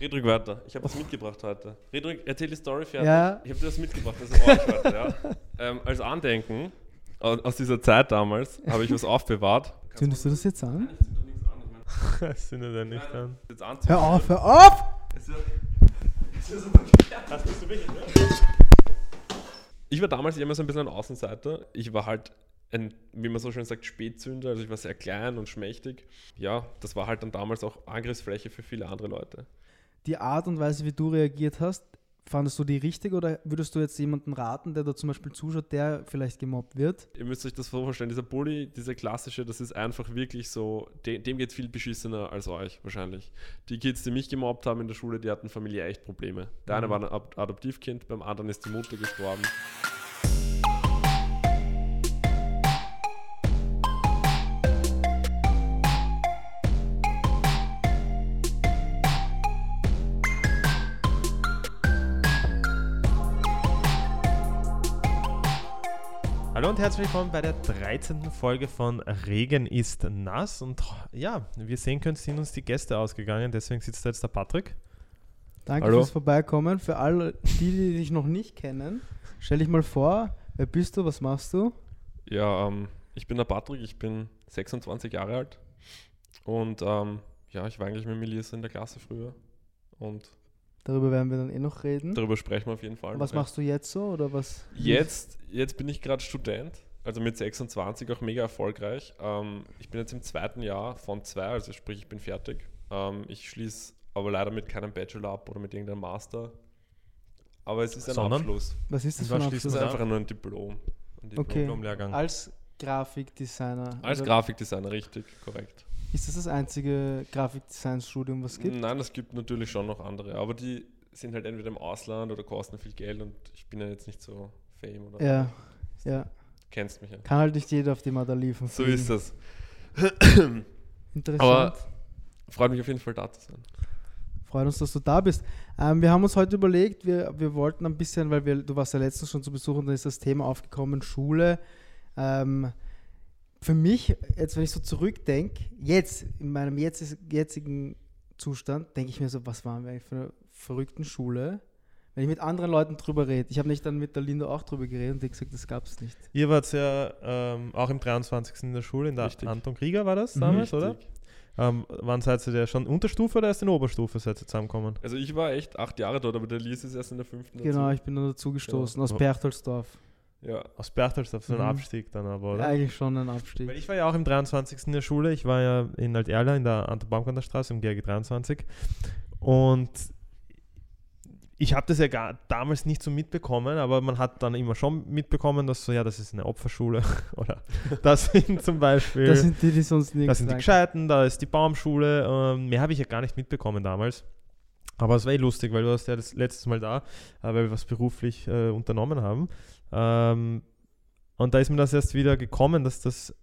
Red weiter. Ich habe was mitgebracht heute. Red erzähl die Story fertig. Ja. Ich habe dir was mitgebracht. Das ist Arsch heute, ja. ähm, als Andenken aus dieser Zeit damals habe ich was aufbewahrt. Zündest du das jetzt an? Das sind ja nicht an. jetzt anzünden. Hör auf, hör auf! Ne? Ich war damals immer so ein bisschen ein Außenseiter. Ich war halt ein, wie man so schön sagt, Spätzünder. Also ich war sehr klein und schmächtig. Ja, das war halt dann damals auch Angriffsfläche für viele andere Leute. Die Art und Weise, wie du reagiert hast, fandest du die richtig oder würdest du jetzt jemanden raten, der da zum Beispiel zuschaut, der vielleicht gemobbt wird? Ihr müsst euch das vorstellen, dieser Bully, dieser klassische, das ist einfach wirklich so, dem, dem geht viel beschissener als euch wahrscheinlich. Die Kids, die mich gemobbt haben in der Schule, die hatten familiär echt Probleme. Der eine Mhm. war ein Ad- Adoptivkind, beim anderen ist die Mutter gestorben. Hallo und herzlich willkommen bei der 13. Folge von Regen ist nass. Und ja, wie ihr sehen könnt, sind uns die Gäste ausgegangen. Deswegen sitzt da jetzt der Patrick. Danke Hallo. fürs Vorbeikommen. Für alle, die, die dich noch nicht kennen, stell dich mal vor, wer bist du, was machst du? Ja, ähm, ich bin der Patrick, ich bin 26 Jahre alt und ähm, ja, ich war eigentlich mit Melissa in der Klasse früher und Darüber werden wir dann eh noch reden. darüber sprechen wir auf jeden Fall. Was noch, ja. machst du jetzt so oder was? Jetzt, jetzt bin ich gerade Student, also mit 26 auch mega erfolgreich. Ähm, ich bin jetzt im zweiten Jahr von zwei, also sprich, ich bin fertig. Ähm, ich schließe aber leider mit keinem Bachelor ab oder mit irgendeinem Master. Aber es ist ein Sondern? Abschluss. Was ist das für ein schließt Es ist. Abschluss? einfach nur ein Diplom. Ein Diplom. Okay. Diplom-Lehrgang. Als Grafikdesigner. Als Grafikdesigner, richtig, korrekt. Ist das das einzige Grafikdesign-Studium, was es gibt? Nein, es gibt natürlich schon noch andere, aber die sind halt entweder im Ausland oder kosten viel Geld und ich bin ja jetzt nicht so fame oder Ja, ja. kennst mich ja. Kann halt nicht jeder auf die Madaliven So ist das. Interessant. Aber- Freut mich auf jeden Fall da zu sein. Freut uns, dass du da bist. Ähm, wir haben uns heute überlegt, wir, wir wollten ein bisschen, weil wir, du warst ja letztens schon zu Besuch und dann ist das Thema aufgekommen, Schule. Ähm, für mich, jetzt wenn ich so zurückdenke, jetzt, in meinem jetz, jetzigen Zustand, denke ich mir so, was waren wir eigentlich für eine verrückten Schule? Wenn ich mit anderen Leuten drüber rede. Ich habe nicht dann mit der Linda auch drüber geredet und die gesagt, das gab es nicht. Ihr wart ja ähm, auch im 23. in der Schule, in der Richtig. Anton Krieger war das damals, oder? Richtig. Ähm, wann seid ihr der schon Unterstufe oder erst in Oberstufe seid ihr zusammengekommen? Also ich war echt acht Jahre dort, aber der Lies ist erst in der fünften Genau, dazu. ich bin dann dazu gestoßen, aus. Berchtoldsdorf. Ja. Aus Berchtesgaden, so ein Mhm. Abstieg dann aber, oder? Eigentlich schon ein Abstieg. Weil ich war ja auch im 23. in der Schule. Ich war ja in Alt-Erla in der Anton Straße im GRG 23. Und ich habe das ja gar, damals nicht so mitbekommen, aber man hat dann immer schon mitbekommen, dass so, ja, das ist eine Opferschule. Oder das sind zum Beispiel, Das sind die, die sonst nichts das sind die. Gescheiten, da ist die Baumschule. Ähm, mehr habe ich ja gar nicht mitbekommen damals. Aber es war eh lustig, weil du warst ja das letzte Mal da, äh, weil wir was beruflich äh, unternommen haben. Ähm, und da ist mir das erst wieder gekommen, dass das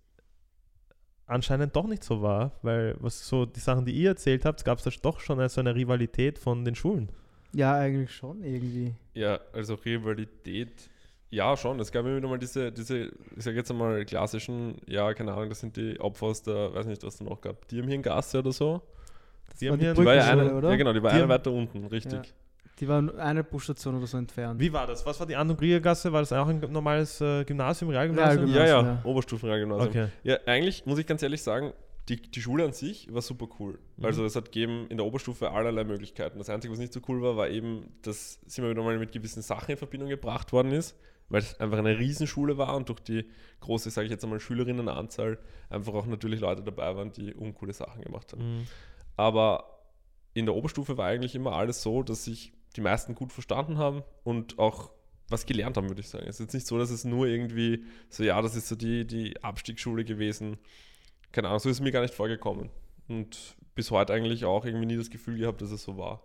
anscheinend doch nicht so war, weil was so die Sachen, die ihr erzählt habt, gab es da doch schon so eine Rivalität von den Schulen. Ja, eigentlich schon irgendwie. Ja, also Rivalität, ja schon. Es gab immer wieder mal diese, diese, ich sag jetzt einmal klassischen, ja, keine Ahnung, das sind die Opfer aus der, weiß nicht, was da noch gab, Dirmhirngasse oder so. Das Die war haben die hier- Die war ja eine, oder? ja genau, die war Die eine haben- weiter unten, richtig. Ja. Die war eine Busstation oder so entfernt. Wie war das? Was war die Anton Kriegergasse? War das auch ein normales äh, Gymnasium, Realgymnasium? Realgymnasium. Ja, ja, ja. Oberstufenrealgymnasium. Okay. Ja, eigentlich muss ich ganz ehrlich sagen, die, die Schule an sich war super cool. Mhm. Also es hat gegeben in der Oberstufe allerlei Möglichkeiten. Das Einzige, was nicht so cool war, war eben, dass sie immer wieder mal mit gewissen Sachen in Verbindung gebracht worden ist, weil es einfach eine Riesenschule war und durch die große, sage ich jetzt einmal, Schülerinnenanzahl einfach auch natürlich Leute dabei waren, die uncoole Sachen gemacht haben. Mhm. Aber in der Oberstufe war eigentlich immer alles so, dass sich die meisten gut verstanden haben und auch was gelernt haben, würde ich sagen. Es ist jetzt nicht so, dass es nur irgendwie so, ja, das ist so die, die Abstiegsschule gewesen. Keine Ahnung, so ist es mir gar nicht vorgekommen. Und bis heute eigentlich auch irgendwie nie das Gefühl gehabt, dass es so war.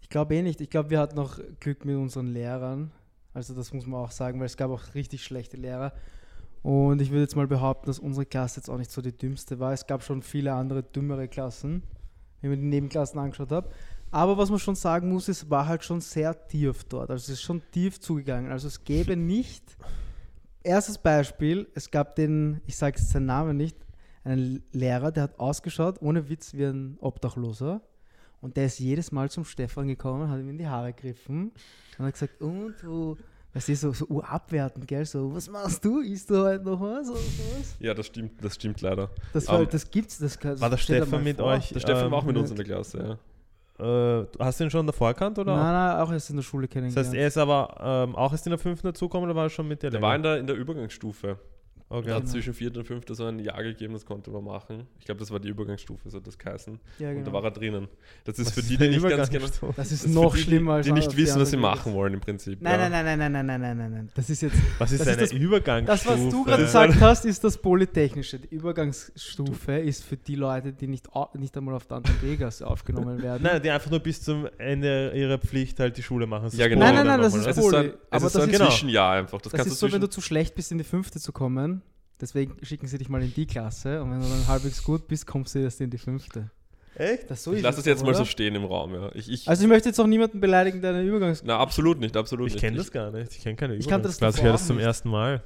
Ich glaube eh nicht. Ich glaube, wir hatten noch Glück mit unseren Lehrern. Also das muss man auch sagen, weil es gab auch richtig schlechte Lehrer. Und ich würde jetzt mal behaupten, dass unsere Klasse jetzt auch nicht so die dümmste war. Es gab schon viele andere dümmere Klassen, wenn man die Nebenklassen angeschaut hat. Aber was man schon sagen muss, es war halt schon sehr tief dort. Also es ist schon tief zugegangen. Also es gäbe nicht. Erstes Beispiel, es gab den, ich sage jetzt seinen Namen nicht, einen Lehrer, der hat ausgeschaut, ohne Witz, wie ein Obdachloser. Und der ist jedes Mal zum Stefan gekommen, hat ihm in die Haare gegriffen und hat gesagt, und du, weißt du, so, so abwertend, gell, so, was machst du, isst du heute noch was oder? Ja, das stimmt, das stimmt leider. Das, war, Ähm, das gibt's, das kann, War der Stefan mit vor. euch? Der Stefan war auch mit ja. uns in der Klasse, ja. Äh, hast du ihn schon davor erkannt oder? Nein, nein, auch erst in der Schule Das kennengelernt. heißt, er ist aber ähm, auch erst in der fünften dazugekommen oder war er schon mit dir Der war in der, in der Übergangsstufe. Okay. Da hat Genau. zwischen vierte und fünfte so ein Jahr gegeben, das konnte man machen. Ich glaube, das war die Übergangsstufe, so das geheißen. ja, Und da genau. war er drinnen. Das ist Was für die, die nicht ganz genau. Das ist das ist noch die, schlimmer als Die nicht auf wissen, was sie machen wollen im Prinzip. Nein, ja. nein, nein, nein, nein, nein, nein, nein, nein. Das ist jetzt. Was ist Das ist eine das- Übergangsstufe? Das, was du gerade gesagt hast, ist das Polytechnische. Die Übergangsstufe ist für die Leute, die nicht, nicht einmal auf der Anton Degas aufgenommen werden. Nein, die einfach nur bis zum Ende ihrer Pflicht halt die Schule machen. Das Ja, genau. Nein, nein, nein, das ist ist so ein, Poli. es Aber ist so das ein ist- Genau. Zwischenjahr einfach. Das, ist so, wenn du zu schlecht bist, in die fünfte zu kommen. Deswegen schicken sie dich mal in die Klasse und wenn du dann halbwegs gut bist, kommst du erst in die fünfte. Echt? Das so Ich lasse es jetzt doch, mal so oder? stehen im Raum. Ja. Ich, ich, Also ich möchte jetzt auch niemanden beleidigen, der eine Übergangs... na, absolut nicht, absolut Ich nicht. kenne das gar nicht. Ich kenne keine Ich kannte das Übergangsklasse. Ich davor höre das zum nicht. ersten Mal.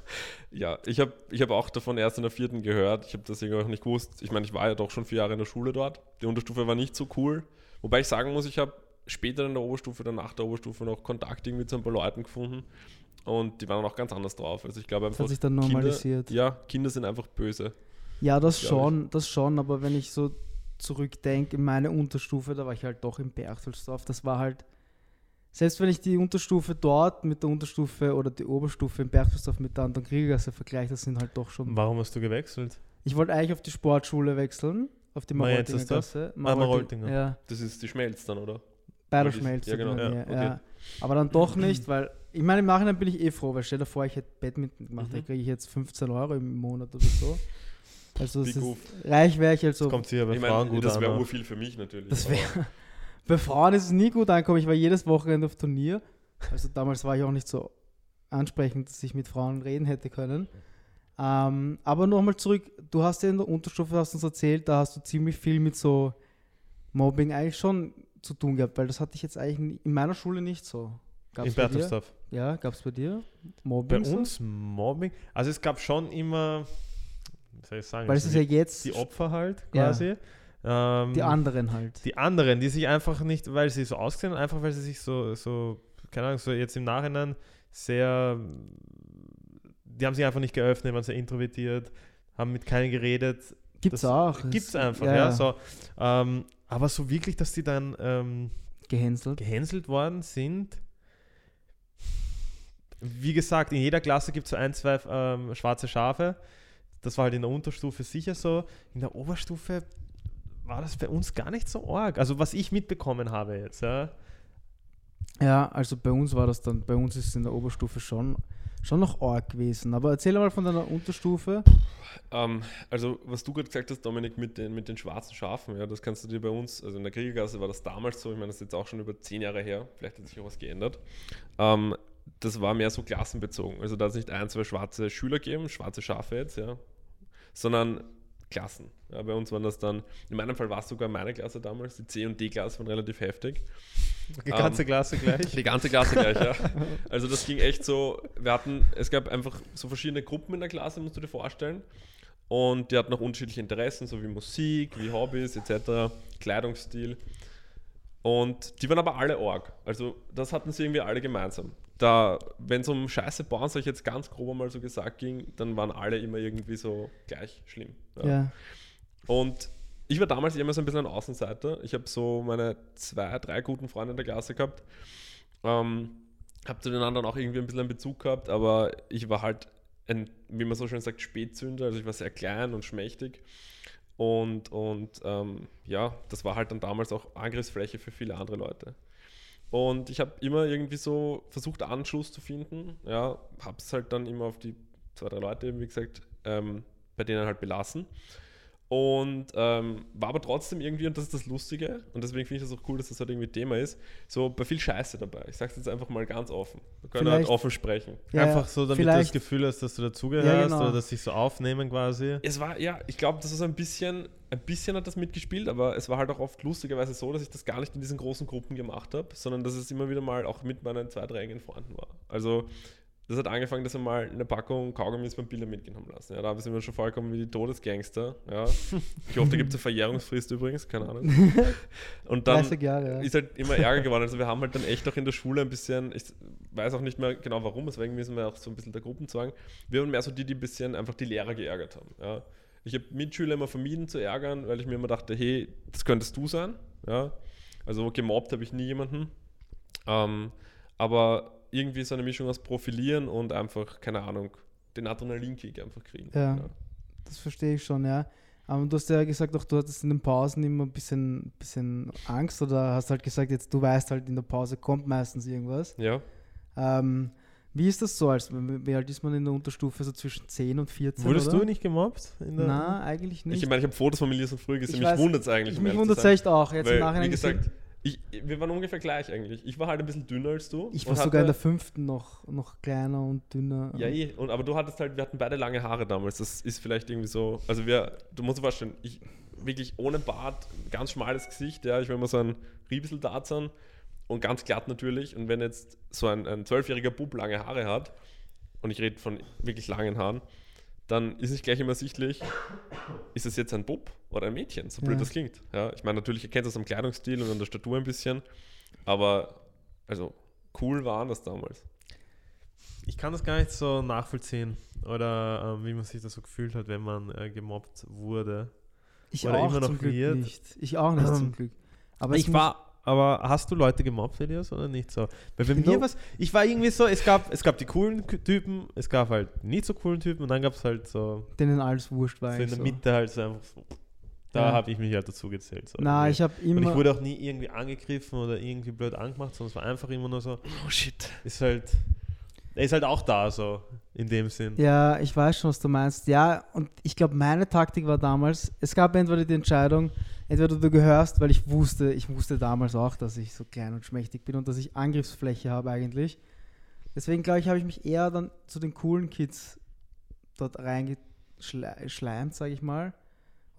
Ja, ich habe ich hab auch davon erst in der vierten gehört. Ich habe das irgendwie auch nicht gewusst. Ich meine, ich war ja doch schon vier Jahre in der Schule dort. Die Unterstufe war nicht so cool. Wobei ich sagen muss, ich habe später in der Oberstufe, dann nach der Oberstufe noch Kontakt irgendwie zu ein paar Leuten gefunden. Und die waren auch ganz anders drauf. Also ich glaube Das einfach, hat sich dann normalisiert. Kinder, ja, Kinder sind einfach böse. Ja, das schon, das schon, aber wenn ich so zurückdenke in meine Unterstufe, da war ich halt doch in Berchtesgaden. Das war halt, selbst wenn ich die Unterstufe dort mit der Unterstufe oder die Oberstufe in Berchtesgaden mit der Anton Kriegergasse vergleiche, das sind halt doch schon. Warum hast du gewechselt? Ich wollte eigentlich auf die Sportschule wechseln, auf die Maroltinger Maroltinger Gasse. Maroltinger. Ja, Das ist die Schmelz dann, oder? bei der die- Schmelz. ja, genau. Ja, okay. ja. Aber dann doch nicht, weil, ich meine, im Nachhinein bin ich eh froh, weil stell dir vor, ich hätte Badminton gemacht, da Mhm. kriege ich jetzt 15 Euro im Monat oder so. Also ist, reich wäre ich also. Das kommt sicher bei Ich Frauen meine, gut das wäre aber- urviel für mich natürlich. Das wäre. Bei Frauen ist es nie gut angekommen. Ich war jedes Wochenende auf Turnier. Also damals war ich auch nicht so ansprechend, dass ich mit Frauen reden hätte können. Ähm, aber nochmal zurück, du hast ja in der Unterstufe, hast uns erzählt, da hast du ziemlich viel mit so Mobbing eigentlich schon zu tun gehabt, weil das hatte ich jetzt eigentlich in meiner Schule nicht so. Gab's in bei? Berchtesgaden. Ja, gab es bei dir Bei Mobbing? so? uns Mobbing. Also es gab schon immer, soll ich sagen, Weil es ist ja jetzt die Opfer halt Ja. quasi. Ähm, die anderen halt. die anderen, die sich einfach nicht, weil sie so ausgesehen, einfach weil sie sich so, so, keine Ahnung, so jetzt im Nachhinein sehr, die haben sich einfach nicht geöffnet, waren sehr introvertiert, haben mit keinem geredet. Gibt's das auch. Gibt's Es- einfach, ja. so. Ähm, aber so wirklich, dass die dann ähm, Gehänselt. gehänselt worden sind. Wie gesagt, in jeder Klasse gibt es so ein, zwei ähm, schwarze Schafe. Das war halt in der Unterstufe sicher so. In der Oberstufe war das bei uns gar nicht so arg. Also was ich mitbekommen habe jetzt, ja. Ja, also bei uns war das dann, bei uns ist es in der Oberstufe schon, schon noch arg gewesen. Aber erzähl mal von deiner Unterstufe. Ähm, also, was du gerade gesagt hast, Dominik, mit den, mit den schwarzen Schafen, ja, das kannst du dir bei uns, also in der Kriegergasse war das damals so, ich meine, das ist jetzt auch schon über zehn Jahre her, vielleicht hat sich auch was geändert. Ähm, das war mehr so klassenbezogen. Also da hat es nicht ein, zwei schwarze Schüler gegeben, schwarze Schafe jetzt, ja, sondern Klassen. Ja, bei uns waren das dann, in meinem Fall war es sogar meine Klasse damals, die C- und D-Klasse waren relativ heftig. Die ganze Klasse gleich. Die ganze Klasse gleich, ja. Also das ging echt so, wir hatten, es gab einfach so verschiedene Gruppen in der Klasse, musst du dir vorstellen. Und die hatten auch unterschiedliche Interessen, so wie Musik, wie Hobbys etc., Kleidungsstil. Und die waren aber alle Org. Also das hatten sie irgendwie alle gemeinsam. Da, wenn es um Scheiße bauen, sag ich jetzt ganz grob mal so gesagt ging, dann waren alle immer irgendwie so gleich schlimm. Ja. Und ich war damals immer so ein bisschen ein Außenseiter. Ich habe so meine zwei, drei guten Freunde in der Klasse gehabt. Ähm, habe zu den anderen auch irgendwie ein bisschen einen Bezug gehabt, aber ich war halt ein, wie man so schön sagt, Spätzünder. Also ich war sehr klein und schmächtig. Und, und ähm, ja, das war halt dann damals auch Angriffsfläche für viele andere Leute. Und ich habe immer irgendwie so versucht, Anschluss zu finden. Ja, habe es halt dann immer auf die zwei, drei Leute, wie gesagt, ähm, bei denen halt belassen. Und ähm, war aber trotzdem irgendwie, und das ist das Lustige, und deswegen finde ich das auch cool, dass das halt irgendwie Thema ist, so bei viel Scheiße dabei. Ich sage es jetzt einfach mal ganz offen. Wir können halt Vielleicht- offen sprechen. ja Einfach so, damit du das Gefühl hast, dass du dazugehörst Ja, genau. oder dass sich so aufnehmen quasi. Es war, ja, ich glaube, das ist ein bisschen, ein bisschen hat das mitgespielt, aber es war halt auch oft lustigerweise so, dass ich das gar nicht in diesen großen Gruppen gemacht habe, sondern dass es immer wieder mal auch mit meinen zwei, drei engen Freunden war. Also das hat angefangen, dass wir mal eine Packung Kaugummis beim Bilder mitgenommen lassen. Ja, da sind wir schon vorgekommen wie die Todesgangster. Ja. Ich hoffe, da gibt es eine Verjährungsfrist übrigens, keine Ahnung. Und dann 30 Jahre, ja. ist halt immer Ärger geworden. Also wir haben halt dann echt auch in der Schule ein bisschen, ich weiß auch nicht mehr genau warum, deswegen müssen wir auch so ein bisschen der Gruppenzwang. Wir waren mehr so die, die ein bisschen einfach die Lehrer geärgert haben. Ja. Ich habe Mitschüler immer vermieden zu ärgern, weil ich mir immer dachte, hey, das könntest du sein. Ja. Also gemobbt habe ich nie jemanden. Ähm, aber irgendwie so eine Mischung aus Profilieren und einfach, keine Ahnung, den Adrenalinkick einfach kriegen. Ja. Das verstehe ich schon, ja. Aber du hast ja gesagt, auch du hattest in den Pausen immer ein bisschen, bisschen Angst oder hast halt gesagt, jetzt du weißt halt, in der Pause kommt meistens irgendwas. Ja. Ähm, wie ist das so? Als, wie alt ist man in der Unterstufe? So zwischen 10 und 14? Wurdest oder? du nicht gemobbt? Nein, eigentlich nicht. Ich meine, ich habe Fotos von Elias und früher gesehen, Ich mich wundert es eigentlich. ich, mich wundert es echt auch. Jetzt im Weil, Nachhinein wie gesehen. Ich, wir waren ungefähr gleich eigentlich. Ich war halt ein bisschen dünner als du. Ich war sogar in der fünften noch, noch kleiner und dünner. Ja, eh. Und, aber du hattest halt, wir hatten beide lange Haare damals. Das ist vielleicht irgendwie so. Also wir, du musst dir vorstellen, ich wirklich ohne Bart, ganz schmales Gesicht, ja, ich war immer so ein Riebisel Tarzan und ganz glatt natürlich. Und wenn jetzt so ein zwölfjähriger Bub lange Haare hat, und ich rede von wirklich langen Haaren, dann ist nicht gleich immer sichtlich, ist es jetzt ein Bub oder ein Mädchen, so blöd Ja. das klingt. Ja, ich meine, natürlich erkennst du es am Kleidungsstil und an der Statur ein bisschen, aber also cool waren das damals. Ich kann das gar nicht so nachvollziehen oder ähm, wie man sich das so gefühlt hat, wenn man äh, gemobbt wurde. ich oder auch immer noch zum Glück nicht. Ich auch nicht zum Glück. Aber ich war, aber hast du Leute gemobbt, Elias, oder nicht so? Weil bei No. mir was, ich war irgendwie so, es gab, es gab die coolen Typen, es gab halt nicht so coolen Typen und dann gab es halt so, denen alles wurscht war. so in der so. Mitte halt so einfach so. Da Ja. habe ich mich halt dazu gezählt. So Na, ich habe und immer. ich wurde auch nie irgendwie angegriffen oder irgendwie blöd angemacht, sondern es war einfach immer nur so, Oh shit. ist halt, er ist halt auch da, so in dem Sinn. Ja, ich weiß schon, was du meinst. Ja, und ich glaube, meine Taktik war damals, es gab entweder die Entscheidung, entweder du gehörst, weil ich wusste, ich wusste damals auch, dass ich so klein und schmächtig bin und dass ich Angriffsfläche habe eigentlich. Deswegen glaube ich, habe ich mich eher dann zu den coolen Kids dort reingeschleimt, sage ich mal.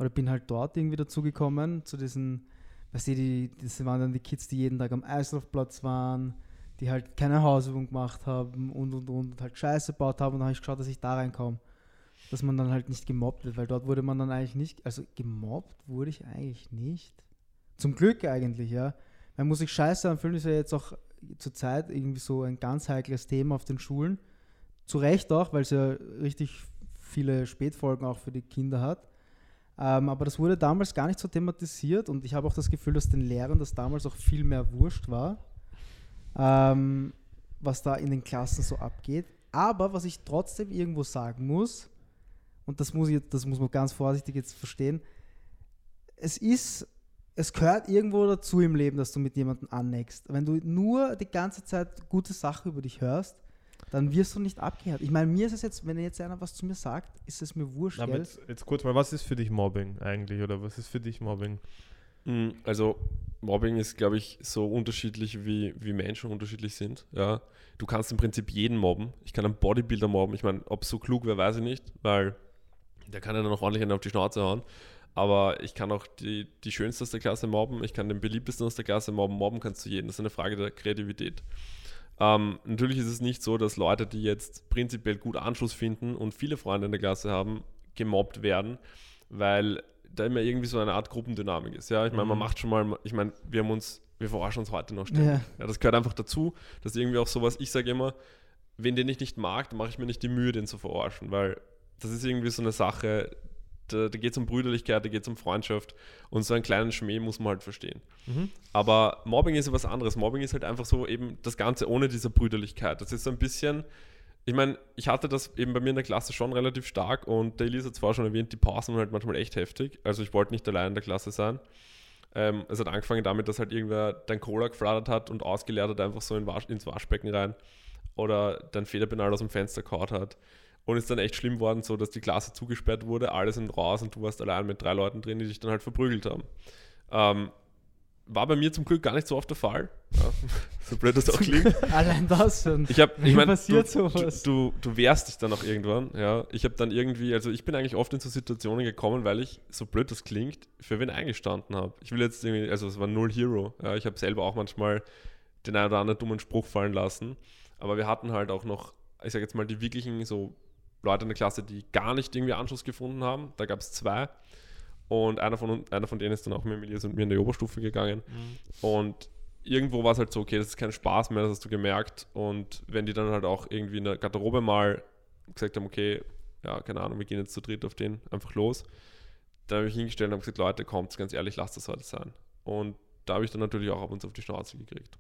Oder bin halt dort irgendwie dazugekommen, zu diesen, weißt du, die, das waren dann die Kids, die jeden Tag am Eislaufplatz waren, die halt keine Hausübung gemacht haben und und und, und halt Scheiße gebaut haben und dann habe ich geschaut, dass ich da reinkomme. Dass man dann halt nicht gemobbt wird, weil dort wurde man dann eigentlich nicht, also gemobbt wurde ich eigentlich nicht. Zum Glück eigentlich, ja. Man muss sich scheiße anfühlen, ist ja jetzt auch zur Zeit irgendwie so ein ganz heikles Thema auf den Schulen. Zu Recht auch, weil es ja richtig viele Spätfolgen auch für die Kinder hat. Ähm, aber das wurde damals gar nicht so thematisiert und ich habe auch das Gefühl, dass den Lehrern das damals auch viel mehr wurscht war, ähm, was da in den Klassen so abgeht. Aber was ich trotzdem irgendwo sagen muss, und das muss, ich, das muss man ganz vorsichtig jetzt verstehen, es ist, es gehört irgendwo dazu im Leben, dass du mit jemandem anneckst. Wenn du nur die ganze Zeit gute Sachen über dich hörst, dann wirst du nicht abgehört. Ich meine, mir ist es jetzt, wenn jetzt einer was zu mir sagt, ist es mir wurscht, Aber jetzt, jetzt kurz mal, was ist für dich Mobbing eigentlich? Oder was ist für dich Mobbing? Mm, Also Mobbing ist, glaube ich, so unterschiedlich, wie, wie Menschen unterschiedlich sind. Ja. Du kannst im Prinzip jeden mobben. Ich kann einen Bodybuilder mobben. Ich meine, ob so klug wäre, weiß ich nicht, weil der kann ja dann noch ordentlich einen auf die Schnauze hauen. Aber ich kann auch die, die Schönste aus der Klasse mobben. Ich kann den beliebtesten aus der Klasse mobben. Mobben kannst du jeden. Das ist eine Frage der Kreativität. Ähm, natürlich ist es nicht so, dass Leute, die jetzt prinzipiell gut Anschluss finden und viele Freunde in der Klasse haben, gemobbt werden, weil da immer irgendwie so eine Art Gruppendynamik ist. Ja, ich meine, man Mhm. macht schon mal, ich meine, wir haben uns, wir verarschen uns heute noch ständig. Ja. Ja. das gehört einfach dazu, dass irgendwie auch sowas, ich sage immer, wenn den ich nicht mag, dann mache ich mir nicht die Mühe, den zu verarschen, weil das ist irgendwie so eine Sache, da, da geht es um Brüderlichkeit, da geht es um Freundschaft und so einen kleinen Schmäh muss man halt verstehen. Mhm. Aber Mobbing ist ja was anderes. Mobbing ist halt einfach so eben das Ganze ohne diese Brüderlichkeit. Das ist so ein bisschen, ich meine, ich hatte das eben bei mir in der Klasse schon relativ stark und der Elise hat zwar schon erwähnt, die Pausen waren halt manchmal echt heftig. Also ich wollte nicht allein in der Klasse sein. Ähm, es hat angefangen damit, dass halt irgendwer dein Cola geflattert hat und ausgeleert hat einfach so in Wasch, ins Waschbecken rein oder dein Federpenal aus dem Fenster kaut hat. Und ist dann echt schlimm worden, so dass die Klasse zugesperrt wurde, alle sind raus und du warst allein mit drei Leuten drin, die dich dann halt verprügelt haben. Ähm, war bei mir zum Glück gar nicht so oft der Fall. Ja, so blöd das auch klingt. Allein das schon. Ich habe, ich meine, du, sowas? du, du wehrst dich dann auch irgendwann, ja. Ich habe dann irgendwie, also ich bin eigentlich oft in so Situationen gekommen, weil ich, so blöd das klingt, für wen eingestanden habe. Ich will jetzt irgendwie, also es war null Hero. Ja. Ich habe selber auch manchmal den einen oder anderen dummen Spruch fallen lassen, aber wir hatten halt auch noch ich sage jetzt mal, die wirklichen so Leute in der Klasse, die gar nicht irgendwie Anschluss gefunden haben. Da gab es zwei. Und einer von, einer von denen ist dann auch mit Elias und mir in die Oberstufe gegangen. Und irgendwo war es halt so, okay, das ist kein Spaß mehr, das hast du gemerkt. Und wenn die dann halt auch irgendwie in der Garderobe mal gesagt haben, okay, ja, keine Ahnung, wir gehen jetzt zu dritt auf den einfach los, dann habe ich hingestellt und habe gesagt, Leute, kommt, ganz ehrlich, lasst das heute sein. Und da habe ich dann natürlich auch ab und zu auf die Schnauze gekriegt.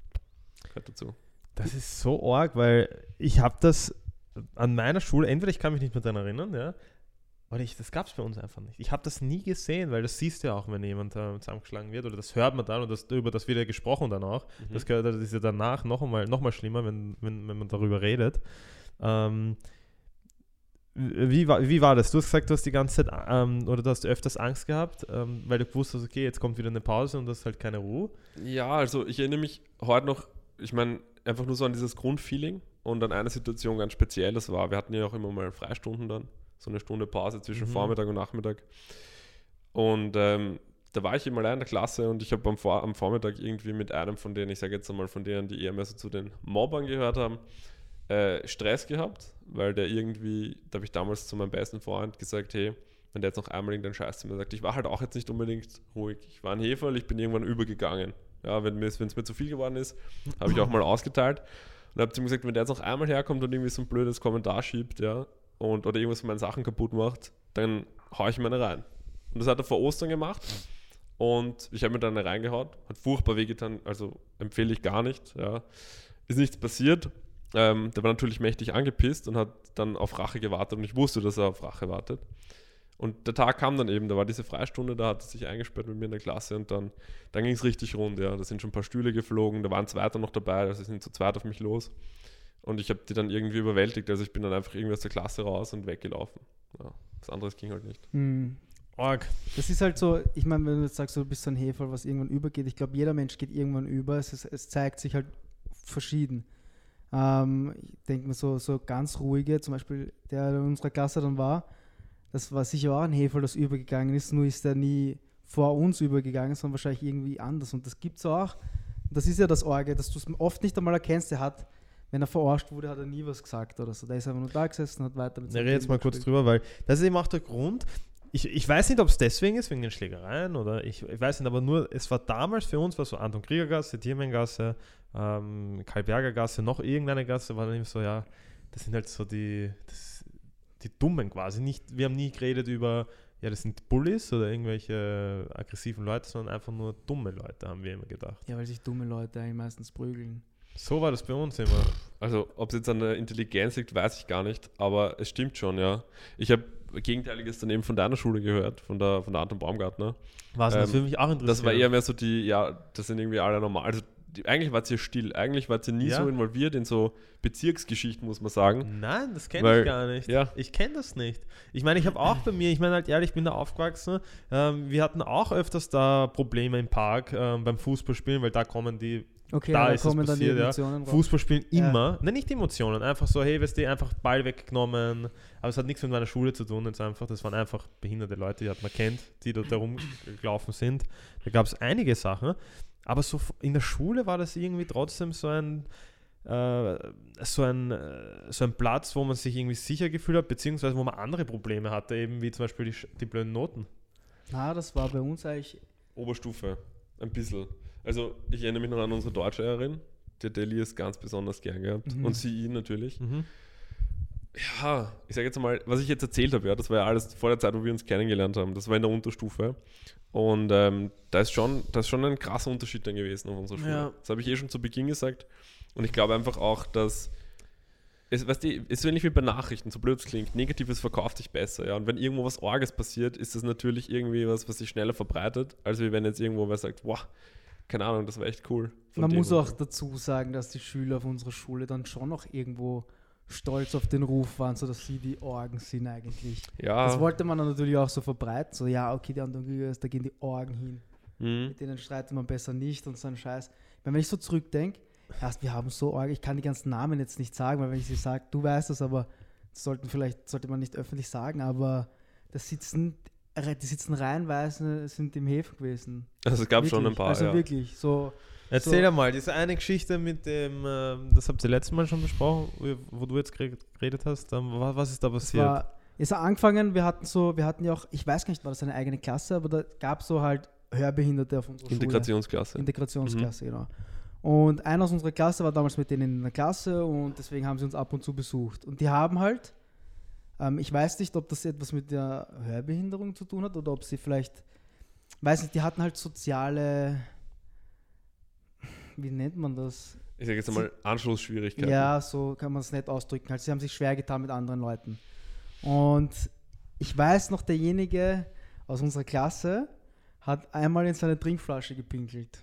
Gehört dazu. Das ist so arg, weil ich habe das an meiner Schule, entweder ich kann mich nicht mehr daran erinnern, ja, oder ich, das gab es bei uns einfach nicht. Ich habe das nie gesehen, weil das siehst du ja auch, wenn jemand äh, zusammengeschlagen wird, oder das hört man dann und das, über das wird ja gesprochen dann auch. Mhm. Das, gehört, das ist ja danach noch einmal, noch mal schlimmer, wenn, wenn, wenn man darüber redet. Ähm, wie, war, wie war das? Du hast gesagt, du hast die ganze Zeit ähm, oder du hast öfters Angst gehabt, ähm, weil du gewusst hast, okay, jetzt kommt wieder eine Pause und das ist halt keine Ruhe. Ja, also ich erinnere mich heute noch, ich meine, einfach nur so an dieses Grundfeeling und an eine Situation ganz speziell, das war, wir hatten ja auch immer mal Freistunden dann, so eine Stunde Pause zwischen Mhm. Vormittag und Nachmittag. Und ähm, da war ich eben allein in der Klasse und ich habe am, Vor am Vormittag irgendwie mit einem von denen, ich sage jetzt einmal von denen, die eher mehr so zu den Mobbern gehört haben, äh, Stress gehabt, weil der irgendwie, da habe ich damals zu meinem besten Freund gesagt, hey, wenn der jetzt noch einmal irgendeinen Scheiß zu mir sagt, ich war halt auch jetzt nicht unbedingt ruhig. Ich war ein Heferl, ich bin irgendwann übergegangen. Ja, wenn es mir zu viel geworden ist, habe ich auch mal ausgeteilt. Und habe zu ihm gesagt, wenn der jetzt noch einmal herkommt und irgendwie so ein blödes Kommentar schiebt, ja, und oder irgendwas von meinen Sachen kaputt macht, dann hau ich mir eine rein. Und das hat er vor Ostern gemacht. Und ich habe mir dann eine reingehauen. Hat furchtbar wehgetan, also empfehle ich gar nicht. Ja. Ist nichts passiert. Ähm, der war natürlich mächtig angepisst und hat dann auf Rache gewartet und ich wusste, dass er auf Rache wartet. Und der Tag kam dann eben, da war diese Freistunde, da hat er sich eingesperrt mit mir in der Klasse und dann, dann ging es richtig rund, ja. Da sind schon ein paar Stühle geflogen, da waren zweiter noch dabei, also sind zu zweit auf mich los. Und ich habe die dann irgendwie überwältigt, also ich bin dann einfach irgendwie aus der Klasse raus und weggelaufen. Ja, was anderes ging halt nicht. Hm. Arg. Das ist halt so, ich meine, wenn du jetzt sagst, du bist so ein Heferl, was irgendwann übergeht, ich glaube, jeder Mensch geht irgendwann über. Es, ist, es zeigt sich halt verschieden. Ähm, ich denke mir so, so ganz ruhige, zum Beispiel der in unserer Klasse dann war, das war sicher auch ein Heferl, das übergegangen ist, nur ist der nie vor uns übergegangen, sondern wahrscheinlich irgendwie anders. Und das gibt es auch. Das ist ja das Orge, dass du es oft nicht einmal erkennst, der hat, wenn er verarscht wurde, hat er nie was gesagt oder so. Der ist einfach nur da gesessen, hat weiter mit Ich rede jetzt mal kurz drüber, weil das ist eben auch der Grund. Ich, ich weiß nicht, ob es deswegen ist, wegen den Schlägereien oder ich, ich weiß nicht, aber nur, es war damals für uns, war so Anton Kriegergasse, Tiermengasse, ähm, Karl-Berger Gasse, noch irgendeine Gasse, war dann eben so, ja, das sind halt so die, das, die Dummen quasi. Nicht, wir haben nie geredet über, ja, das sind Bullies oder irgendwelche aggressiven Leute, sondern einfach nur dumme Leute, haben wir immer gedacht. Ja, weil sich dumme Leute eigentlich meistens prügeln. So war das bei uns immer. Also, ob es jetzt an der Intelligenz liegt, weiß ich gar nicht, aber es stimmt schon, ja. Ich habe Gegenteiliges dann eben von deiner Schule gehört, von der, von der Anton Baumgartner. Was Ähm, das für mich auch interessiert. Das war eher mehr so die, ja, das sind irgendwie alle normal. Also, die, eigentlich war ihr still, eigentlich war ihr nie Ja. so involviert in so Bezirksgeschichten, muss man sagen. Nein, das kenne ich gar nicht. ja. Ich kenne das nicht. Ich meine, ich habe auch bei mir, ich meine halt ehrlich, ich bin da aufgewachsen. Ähm, wir hatten auch öfters da Probleme im Park ähm, beim Fußballspielen, weil da kommen die Okay, Da da, ist es kommen dann die passiert, ja. Emotionen raus. Fußballspielen Ja. immer. Nein, nicht Emotionen, einfach so, hey, weißt du, einfach Ball weggenommen. Aber es hat nichts mit meiner Schule zu tun, jetzt einfach. Das waren einfach behinderte Leute, die hat man kennt, die dort herumgelaufen sind. Da gab es einige Sachen. Aber so in der Schule war das irgendwie trotzdem so ein, äh, so, ein, äh, so ein Platz, wo man sich irgendwie sicher gefühlt hat, beziehungsweise wo man andere Probleme hatte, eben wie zum Beispiel die, die blöden Noten. Na, das war bei uns eigentlich. Oberstufe, ein bisschen. Also, ich erinnere mich noch an unsere Deutschlehrerin, die hat Elias ganz besonders gern gehabt. Mhm. Und sie ihn natürlich. Mhm. Ja, ich sage jetzt mal, was ich jetzt erzählt habe, ja, das war ja alles vor der Zeit, wo wir uns kennengelernt haben. Das war in der Unterstufe. Und ähm, da ist schon, da ist schon ein krasser Unterschied dann gewesen auf unserer Schule. Ja. Das habe ich eh schon zu Beginn gesagt. Und ich glaube einfach auch, dass es, weißt du, ist so ähnlich wie bei Nachrichten, so blöd es klingt, Negatives verkauft sich besser, ja. Und wenn irgendwo was Orges passiert, ist das natürlich irgendwie was, was sich schneller verbreitet, als wenn jetzt irgendwo wer sagt, wow, keine Ahnung, das war echt cool. Man muss auch dazu sagen, dass die Schüler auf unserer Schule dann schon noch irgendwo stolz auf den Ruf waren, so dass sie die Orgen sind eigentlich. Ja, Das wollte man dann natürlich auch so verbreiten. So, ja, okay, die anderen Krieger, da gehen die Orgen hin. mhm. Mit denen streitet man besser nicht und so ein Scheiß. Wenn ich so zurückdenke, erst wir haben so Orgen, ich kann die ganzen Namen jetzt nicht sagen, weil wenn ich sie sage, du weißt das, aber sollten vielleicht, sollte man nicht öffentlich sagen, aber da sitzen, die sitzen reihenweise, sind im Häfen gewesen. also es gab schon ein Wirklich, paar, Also ja. wirklich, so Erzähl So. mal, diese eine Geschichte mit dem, ähm, das habt ihr letztes Mal schon besprochen, wo du jetzt gere- geredet hast. Ähm, wa- was ist da Es passiert? war, ist er angefangen, wir hatten so, wir hatten ja auch, ich weiß gar nicht, war das eine eigene Klasse, aber da gab so halt Hörbehinderte auf unserer Schule. Integrationsklasse. Integrationsklasse, genau. Und einer aus unserer Klasse war damals mit denen in der Klasse und deswegen haben sie uns ab und zu besucht. Und die haben halt, ähm, ich weiß nicht, ob das etwas mit der Hörbehinderung zu tun hat oder ob sie vielleicht, weiß nicht, die hatten halt soziale, wie nennt man das? ich sage jetzt einmal Anschlussschwierigkeiten. Ja, so kann man es nicht ausdrücken. Also sie haben sich schwer getan mit anderen Leuten. Und ich weiß noch, derjenige aus unserer Klasse hat einmal in seine Trinkflasche gepinkelt.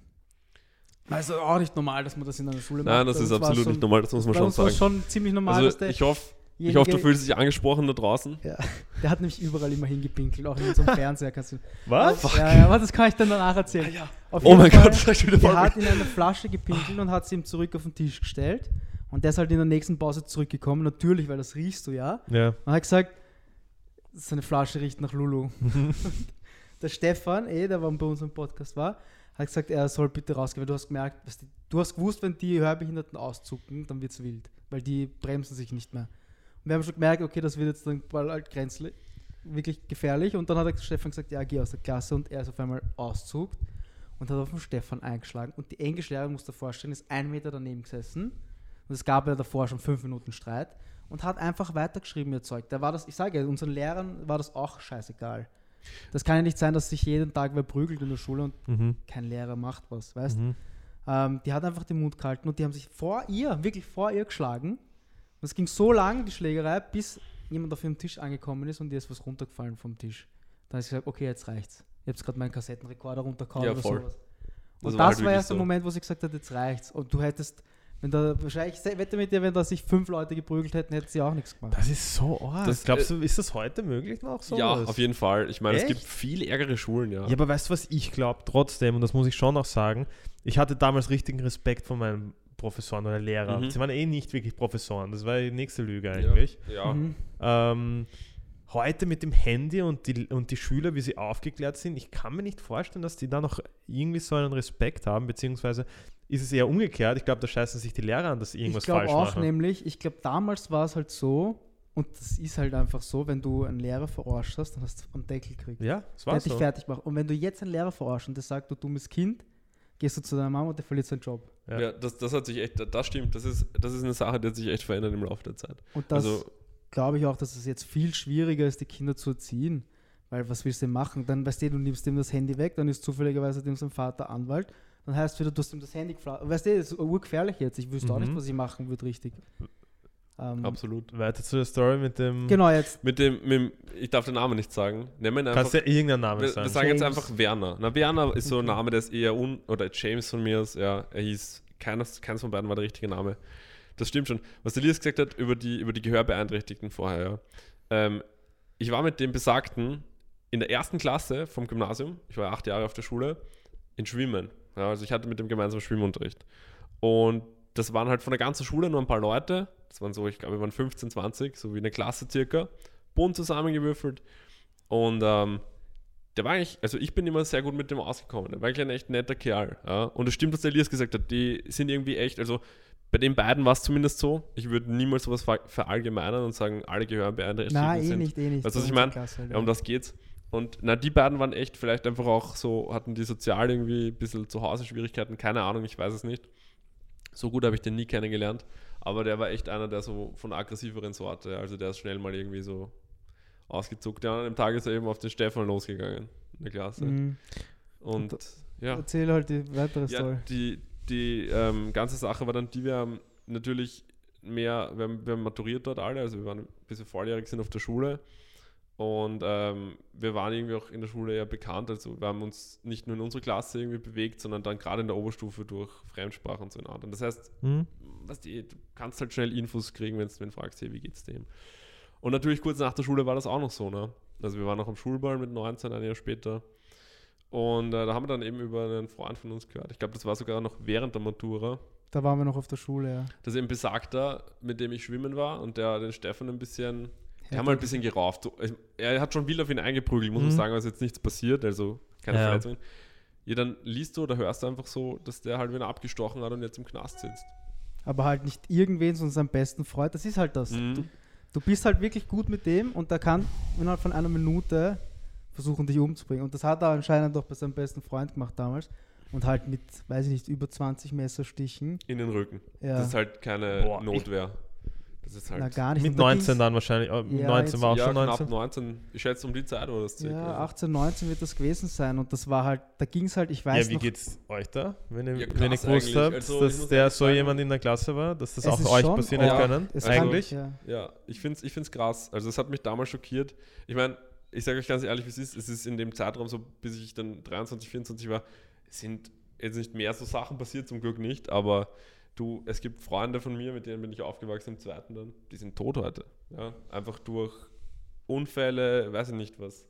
Also auch nicht normal, dass man das in einer Schule macht. Nein, das Bei ist uns war's absolut schon, nicht normal, das muss man schon uns war's sagen. schon ziemlich normal, dass Also der, ich hoffe, ich hoffe, du fühlst dich angesprochen da draußen. ja, der hat nämlich überall immer hingepinkelt, auch in unserem Fernseher. Kannst du, Was? ja, ja, aber das kann ich dann danach erzählen. Auf Oh jeden mein Fall- Gott, vielleicht wieder Der voll. hat in eine Flasche gepinkelt und hat sie ihm zurück auf den Tisch gestellt. Und der ist halt in der nächsten Pause zurückgekommen, natürlich, weil das riechst du ja. Ja. Und hat gesagt, seine Flasche riecht nach Lulu. der Stefan, eh, der bei uns im Podcast war, hat gesagt, er soll bitte rausgehen, weil du hast gemerkt, du hast gewusst, wenn die Hörbehinderten auszucken, dann wird es wild, weil die bremsen sich nicht mehr. Wir haben schon gemerkt, okay, das wird jetzt dann bald halt grenzlich, wirklich gefährlich. Und dann hat der Stefan gesagt, ja, geh aus der Klasse und er ist auf einmal auszuckt und hat auf den Stefan eingeschlagen. Und die Englischlehrerin, musst du dir vorstellen, ist ein Meter daneben gesessen. Und es gab ja davor schon fünf Minuten Streit und hat einfach weitergeschrieben, ihr Zeug. Da war das, ich sage ja, unseren Lehrern war das auch scheißegal. Das kann ja nicht sein, dass sich jeden Tag wer prügelt in der Schule und Mhm. kein Lehrer macht was, weißt Mhm. ähm, Die hat einfach den Mund gehalten und die haben sich vor ihr, wirklich vor ihr geschlagen. Und es ging so lang, die Schlägerei, bis jemand auf ihrem Tisch angekommen ist und ihr ist was runtergefallen vom Tisch. Dann sie gesagt, okay, jetzt reicht's. Ich habe gerade meinen Kassettenrekorder runtergehauen Ja, oder voll. sowas. Das Und war das halt war erst der so. Moment, wo sie gesagt hat, jetzt reicht's. Und du hättest, wenn da, wahrscheinlich, ich wette mit dir, wenn da sich fünf Leute geprügelt hätten, hätte sie auch nichts gemacht. Das ist so arg. Das, Glaubst du, ist das heute möglich noch so? ja, auf jeden Fall. Ich meine, es gibt viel ärgere Schulen, ja. Ja, aber weißt du, was ich glaube trotzdem, und das muss ich schon auch sagen, ich hatte damals richtigen Respekt vor meinen Professoren oder Lehrern. Mhm. Sie waren eh nicht wirklich Professoren, das war die nächste Lüge eigentlich. Ja. Mhm. Ähm, heute mit dem Handy und die, und die Schüler, wie sie aufgeklärt sind, ich kann mir nicht vorstellen, dass die da noch irgendwie so einen Respekt haben, beziehungsweise ist es eher umgekehrt. Ich glaube, da scheißen sich die Lehrer an, dass sie Ich irgendwas glaube falsch auch machen. nämlich, ich glaube damals war es halt so, und das ist halt einfach so, wenn du einen Lehrer verarscht hast, dann hast du am Deckel gekriegt. ja, das Der war dich so. fertig gemacht. Und wenn du jetzt einen Lehrer verarscht und der sagt, du dummes Kind, gehst du zu deiner Mama und der verliert seinen Job. Ja. Ja, das, das hat sich echt, das stimmt. Das ist, das ist eine Sache, die hat sich echt verändert im Laufe der Zeit. Und das Also, glaube ich auch, dass es jetzt viel schwieriger ist, die Kinder zu erziehen. Weil was willst du denn machen? Dann weißt du, du nimmst ihm das Handy weg, dann ist zufälligerweise dem sein Vater Anwalt. Dann heißt wieder, du hast ihm das Handy gefragt. Weißt du, das ist urgefährlich jetzt. Ich wüsste auch Mhm. nicht, was ich machen würde, richtig. Ähm, absolut. Weiter zu der Story mit dem. Genau, jetzt. Mit dem, mit dem, ich darf den Namen nicht sagen. Nennen wir ihn einfach. Kannst du ja irgendeinen Namen wir, sagen? wir sagen jetzt James. einfach Werner. Na, Werner ist so ein. Name, der ist eher un. Oder James von mir ist, ja. Er hieß. Keines, keines von beiden war der richtige Name. Das stimmt schon. Was der Elias gesagt hat über die, über die Gehörbeeinträchtigten vorher, ja. Ähm, ich war mit dem Besagten in der ersten Klasse vom Gymnasium, ich war acht Jahre auf der Schule, in Schwimmen. Ja, also ich hatte mit dem gemeinsam Schwimmunterricht. Und das waren halt von der ganzen Schule nur ein paar Leute. Das waren so, ich glaube, wir waren 15, 20, so wie eine Klasse circa. Bunt zusammengewürfelt. Und ähm, der war eigentlich, also ich bin immer sehr gut mit dem ausgekommen. Der war eigentlich ein echt netter Kerl. Ja? Und es stimmt, was der Elias gesagt hat, die sind irgendwie echt, also bei den beiden war es zumindest so. Ich würde niemals sowas ver verallgemeinern und sagen, alle gehören beeinträchtigt Nein, eh sind. nicht, eh nicht. Weißt du, was ich meine? Halt, Ja, um das geht's. Und na, die beiden waren echt vielleicht einfach auch so, hatten die sozial irgendwie ein bisschen zu Hause Schwierigkeiten, keine Ahnung, ich weiß es nicht. So gut habe ich den nie kennengelernt. Aber der war echt einer, der so von aggressiveren Sorte, also der ist schnell mal irgendwie so ausgezuckt. Ja, an dem Tag ist er eben auf den Stefan losgegangen in der Klasse. Mhm. Und ja, Erzähl halt die weitere Story. ja die, die ähm, ganze Sache war dann die, wir haben natürlich mehr, wir haben, wir haben maturiert dort alle, also wir waren ein bisschen volljährig, sind auf der Schule. Und ähm, wir waren irgendwie auch in der Schule eher bekannt. Also wir haben uns nicht nur in unserer Klasse irgendwie bewegt, sondern dann gerade in der Oberstufe durch Fremdsprachen zu anderen. Das heißt, Hm? was die, du kannst halt schnell Infos kriegen, wenn du wen fragst, hey, wie geht's dem? Und natürlich kurz nach der Schule war das auch noch so, ne? Also wir waren noch am Schulball mit 19, ein Jahr später. Und äh, da haben wir dann eben über einen Freund von uns gehört. Ich glaube, das war sogar noch während der Matura. Da waren wir noch auf der Schule, ja. Das ist eben besagter, mit dem ich schwimmen war und der den Stefan ein bisschen, die haben halt ein bisschen gerauft. So, ich- Er hat schon wild auf ihn eingeprügelt, muss man Mhm. sagen, was jetzt nichts passiert, also keine Ja. Verletzungen. Ja, dann liest du oder hörst du einfach so, dass der halt wieder abgestochen hat und jetzt im Knast sitzt. Aber halt nicht irgendwen, sondern seinen besten Freund. Das ist halt das. Mhm. Du, du bist halt wirklich gut mit dem und der kann innerhalb von einer Minute versuchen, dich umzubringen. Und das hat er anscheinend auch bei seinem besten Freund gemacht damals. Und halt mit, weiß ich nicht, über 20 Messerstichen. In den Rücken. Ja. Das ist halt keine Boah, ich- Notwehr. Das ist halt. Na, gar nicht. Mit Und da 19 ging's- dann wahrscheinlich. äh, Ja, 19 jetzt- war auch ja, schon knapp 19. 19. Ich schätze um die Zeit oder das circa. Ja, 18, 19 wird das gewesen sein. Und das war halt, da ging es halt, ich weiß Ja, wie noch, geht's euch da? Wenn ihr, Ja, wenn ihr gewusst eigentlich. habt, Also, dass der so sagen- jemand in der Klasse war, dass das Es auch euch schon passieren hätte können? es Eigentlich? Kann, ja. Ja, ich finde es ich find's krass. Also, es hat mich damals schockiert. Ich meine, ich sage euch ganz ehrlich, wie es ist. Es ist in dem Zeitraum, so bis ich dann 23, 24 war, es sind jetzt nicht mehr so Sachen passiert, zum Glück nicht, aber du, es gibt Freunde von mir, mit denen bin ich aufgewachsen im zweiten dann, die sind tot heute. Ja? Einfach durch Unfälle, weiß ich nicht was.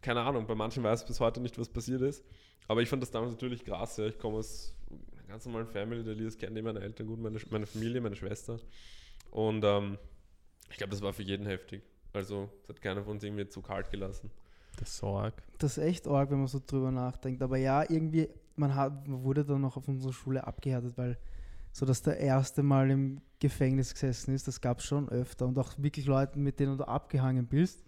Keine Ahnung, bei manchen weiß ich bis heute nicht, was passiert ist. Aber ich fand das damals natürlich krass. Ja. Ich komme aus einer ganz normalen Family, der Lias kennt eh meine Eltern gut, meine, meine Familie, meine Schwester. Und ähm, ich glaube, das war für jeden heftig. Also, es hat keiner von uns irgendwie zu kalt gelassen. Das ist so arg. Das ist echt arg, wenn man so drüber nachdenkt. Aber ja, irgendwie, man, hat, man wurde dann noch auf unserer Schule abgehärtet, weil so, dass der erste Mal im Gefängnis gesessen ist, das gab es schon öfter. Und auch wirklich Leuten, mit denen du abgehangen bist,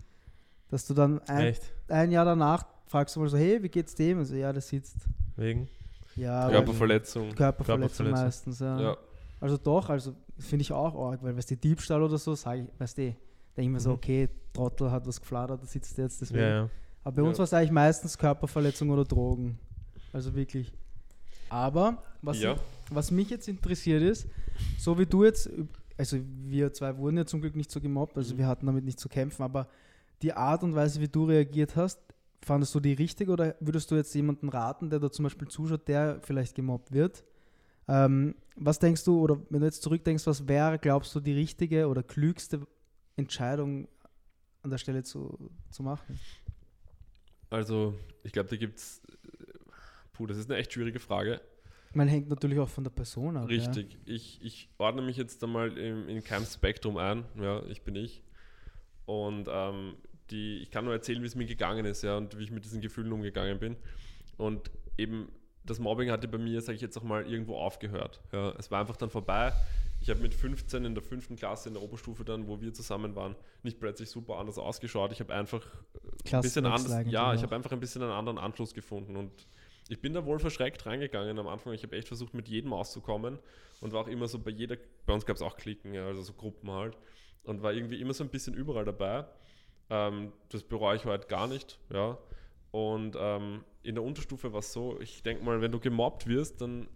dass du dann ein, ein Jahr danach fragst du mal so, hey, wie geht's dem? Also, ja, der sitzt. Wegen? Ja, Körperverletzung. Körperverletzung Körperverletzung. meistens, ja. Ja. Also doch, also finde ich auch arg, weil weißt du, Diebstahl oder so, sage ich, weißt du, denke ich mir so, Mhm. okay, Trottel hat was gefladert, da sitzt der jetzt deswegen. Ja, ja. Aber bei uns Ja. war es eigentlich meistens Körperverletzung oder Drogen. Also wirklich. Aber was, Ja. Was mich jetzt interessiert ist, so wie du jetzt, also wir zwei wurden ja zum Glück nicht so gemobbt, also Mhm. wir hatten damit nicht zu kämpfen, aber die Art und Weise, wie du reagiert hast, fandest du die richtig oder würdest du jetzt jemanden raten, der da zum Beispiel zuschaut, der vielleicht gemobbt wird? Ähm, was denkst du, oder wenn du jetzt zurückdenkst, was wäre, glaubst du, die richtige oder klügste Entscheidung an der Stelle zu, zu machen? Also, ich glaube, da gibt es. Puh, das ist eine echt schwierige Frage. Man hängt natürlich auch von der Person ab. Richtig. Ich, ich ordne mich jetzt einmal in, in keinem Spektrum ein. Ja, ich bin ich. Und ähm, die, ich kann nur erzählen, wie es mir gegangen ist, ja, und wie ich mit diesen Gefühlen umgegangen bin. Und eben das Mobbing hatte bei mir, sage ich jetzt auch mal, irgendwo aufgehört. Ja, es war einfach dann vorbei. Ich habe mit 15 in der fünften Klasse in der Oberstufe dann, wo wir zusammen waren, nicht plötzlich super anders ausgeschaut. Ich habe einfach Ja. ein bisschen anders, ja, ich habe einfach ein bisschen einen anderen Anschluss gefunden und ich bin da wohl verschreckt reingegangen am Anfang. Ich habe echt versucht, mit jedem auszukommen und war auch immer so bei jeder, bei uns gab es auch Klicken, ja, also so Gruppen halt und war irgendwie immer so ein bisschen überall dabei. Ähm, das bereue ich heute gar nicht, ja. Und ähm, in der Unterstufe war es so, ich denke mal, wenn du gemobbt wirst, dann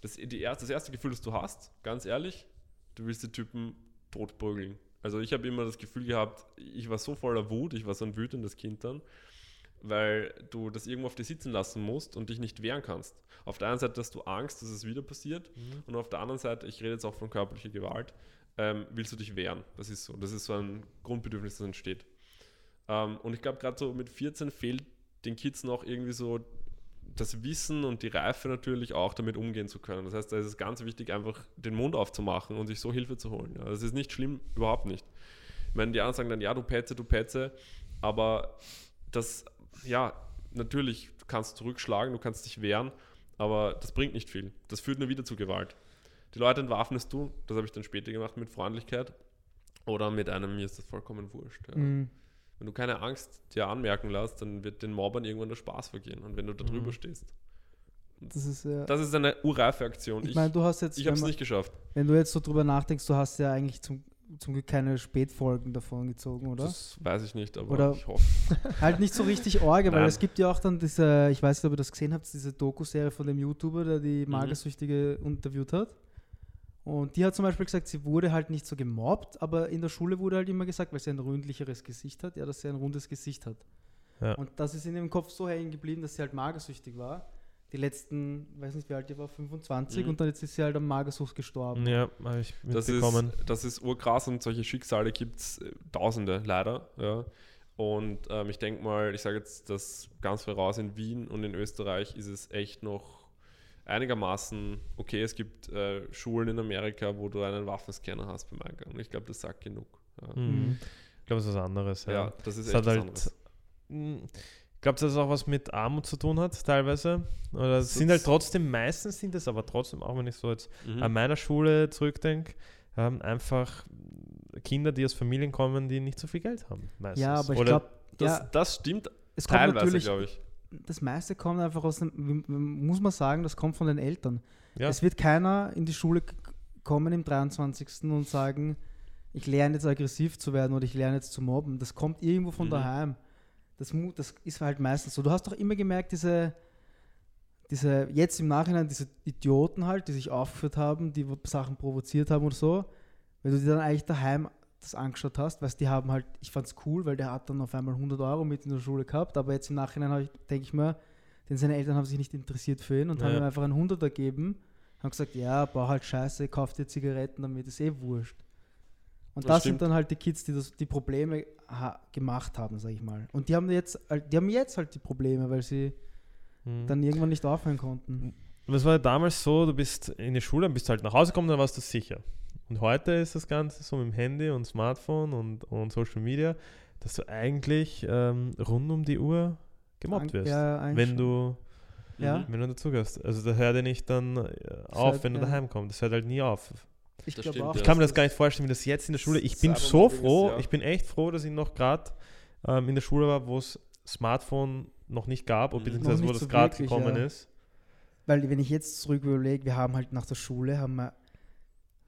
das, die erste, das erste Gefühl, das du hast, ganz ehrlich, du willst die Typen totprügeln. Also ich habe immer das Gefühl gehabt, ich war so voller Wut, ich war so ein wütendes Kind dann, weil du das irgendwo auf dir sitzen lassen musst und dich nicht wehren kannst. Auf der einen Seite hast du Angst, dass es wieder passiert und auf der anderen Seite, ich rede jetzt auch von körperlicher Gewalt, ähm, willst du dich wehren. Das ist so. Das ist so ein Grundbedürfnis, das entsteht. Ähm, und ich glaube, gerade so mit 14 fehlt den Kids noch irgendwie so das Wissen und die Reife natürlich auch damit umgehen zu können. Das heißt, da ist es ganz wichtig, einfach den Mund aufzumachen und sich so Hilfe zu holen. Ja, das ist nicht schlimm, überhaupt nicht. Ich meine, die anderen sagen dann, ja, du Petze, du Petze, aber das, ja, natürlich, du kannst zurückschlagen, du kannst dich wehren, aber das bringt nicht viel. Das führt nur wieder zu Gewalt. Die Leute entwaffnest du, das habe ich dann später gemacht mit Freundlichkeit oder mit einem, mir ist das vollkommen wurscht. Ja. Mhm. Wenn du keine Angst dir anmerken lässt, dann wird den Mobbern irgendwann der Spaß vergehen. Und wenn du da drüber Mhm. stehst. Das ist ja. Das ist eine urreife Aktion. ich Ich, meine, du hast jetzt, ich habe es nicht geschafft. wenn du jetzt so drüber nachdenkst, du hast ja eigentlich zum, zum Glück keine Spätfolgen davon gezogen, oder? Das weiß ich nicht, aber Oder- ich hoffe. halt nicht so richtig Orge, weil es gibt ja auch dann diese, ich weiß nicht, ob ihr das gesehen habt, diese Doku-Serie von dem YouTuber, der die Mhm. Magersüchtige interviewt hat. Und die hat zum Beispiel gesagt, sie wurde halt nicht so gemobbt, aber in der Schule wurde halt immer gesagt, weil sie ein ründlicheres Gesicht hat, ja, dass sie ein rundes Gesicht hat. Ja. Und das ist in ihrem Kopf so hängen geblieben, dass sie halt magersüchtig war. Die letzten, weiß nicht wie alt die war, 25 Mhm. und dann jetzt ist sie halt an Magersucht gestorben. Ja, habe ich Das mitbekommen. ist, das ist urkrass und solche Schicksale gibt es tausende, leider. Ja. Und ähm, ich denke mal, ich sage jetzt das ganz voraus, in Wien und in Österreich ist es echt noch einigermaßen okay. Es gibt äh, Schulen in Amerika, wo du einen Waffenscanner hast beim Eingang. Ich glaube, das sagt genug. Ja, Mhm. Ich glaube, es ist was anderes. Ja. ja das ist Es echt was halt, anderes. Glaubst du, dass es auch was mit Armut zu tun hat, teilweise? Oder es sind halt trotzdem, meistens sind es aber trotzdem, auch wenn ich so jetzt Mhm. an meiner Schule zurückdenke, ähm, einfach Kinder, die aus Familien kommen, die nicht so viel Geld haben. Meistens. Ja, aber ich glaube, Das, ja, das stimmt es kommt teilweise, natürlich, glaube ich. das meiste kommt einfach aus dem, muss man sagen, das kommt von den Eltern. Ja. Es wird keiner in die Schule kommen im 23. und sagen, ich lerne jetzt aggressiv zu werden oder ich lerne jetzt zu mobben. Das kommt irgendwo von Mhm. daheim. Das, das ist halt meistens so. Du hast doch immer gemerkt, diese, diese, jetzt im Nachhinein, diese Idioten halt, die sich aufgeführt haben, die Sachen provoziert haben oder so, wenn du dir dann eigentlich daheim das angeschaut hast, weißt die haben halt, ich fand's cool, weil der hat dann auf einmal 100 Euro mit in der Schule gehabt, aber jetzt im Nachhinein habe ich, denke ich mir, denn seine Eltern haben sich nicht interessiert für ihn und haben Ja. ihm einfach einen 100 gegeben, haben gesagt, ja, bau halt Scheiße, kauf dir Zigaretten, damit ist eh wurscht. Und Das das, sind dann halt die Kids, die das, die Probleme ha gemacht haben, sag ich mal. Und die haben jetzt, halt- die haben jetzt halt die Probleme, weil sie Mhm. dann irgendwann nicht aufhören konnten. Und es war ja damals so, du bist in die Schule, bist halt nach Hause gekommen, dann warst du sicher. Und heute ist das Ganze so mit dem Handy und Smartphone und, und Social Media, dass du eigentlich ähm, rund um die Uhr gemobbt wirst. ja, eigentlich wenn du Ja. wenn du dazugehst. Also da hört ja nicht dann äh, auf, hört- wenn du ja. daheim kommst. Das hört halt nie auf. Ich Das stimmt, auch. Ich kann mir das gar nicht vorstellen, wie das jetzt in der Schule. Ich bin so froh, ja. ich bin echt froh, dass ich noch gerade ähm, in der Schule war, wo es Smartphone noch nicht gab, Mhm. beziehungsweise wo das so gerade gekommen ja. ist. Weil wenn ich jetzt zurück überlege, wir haben halt nach der Schule, haben wir,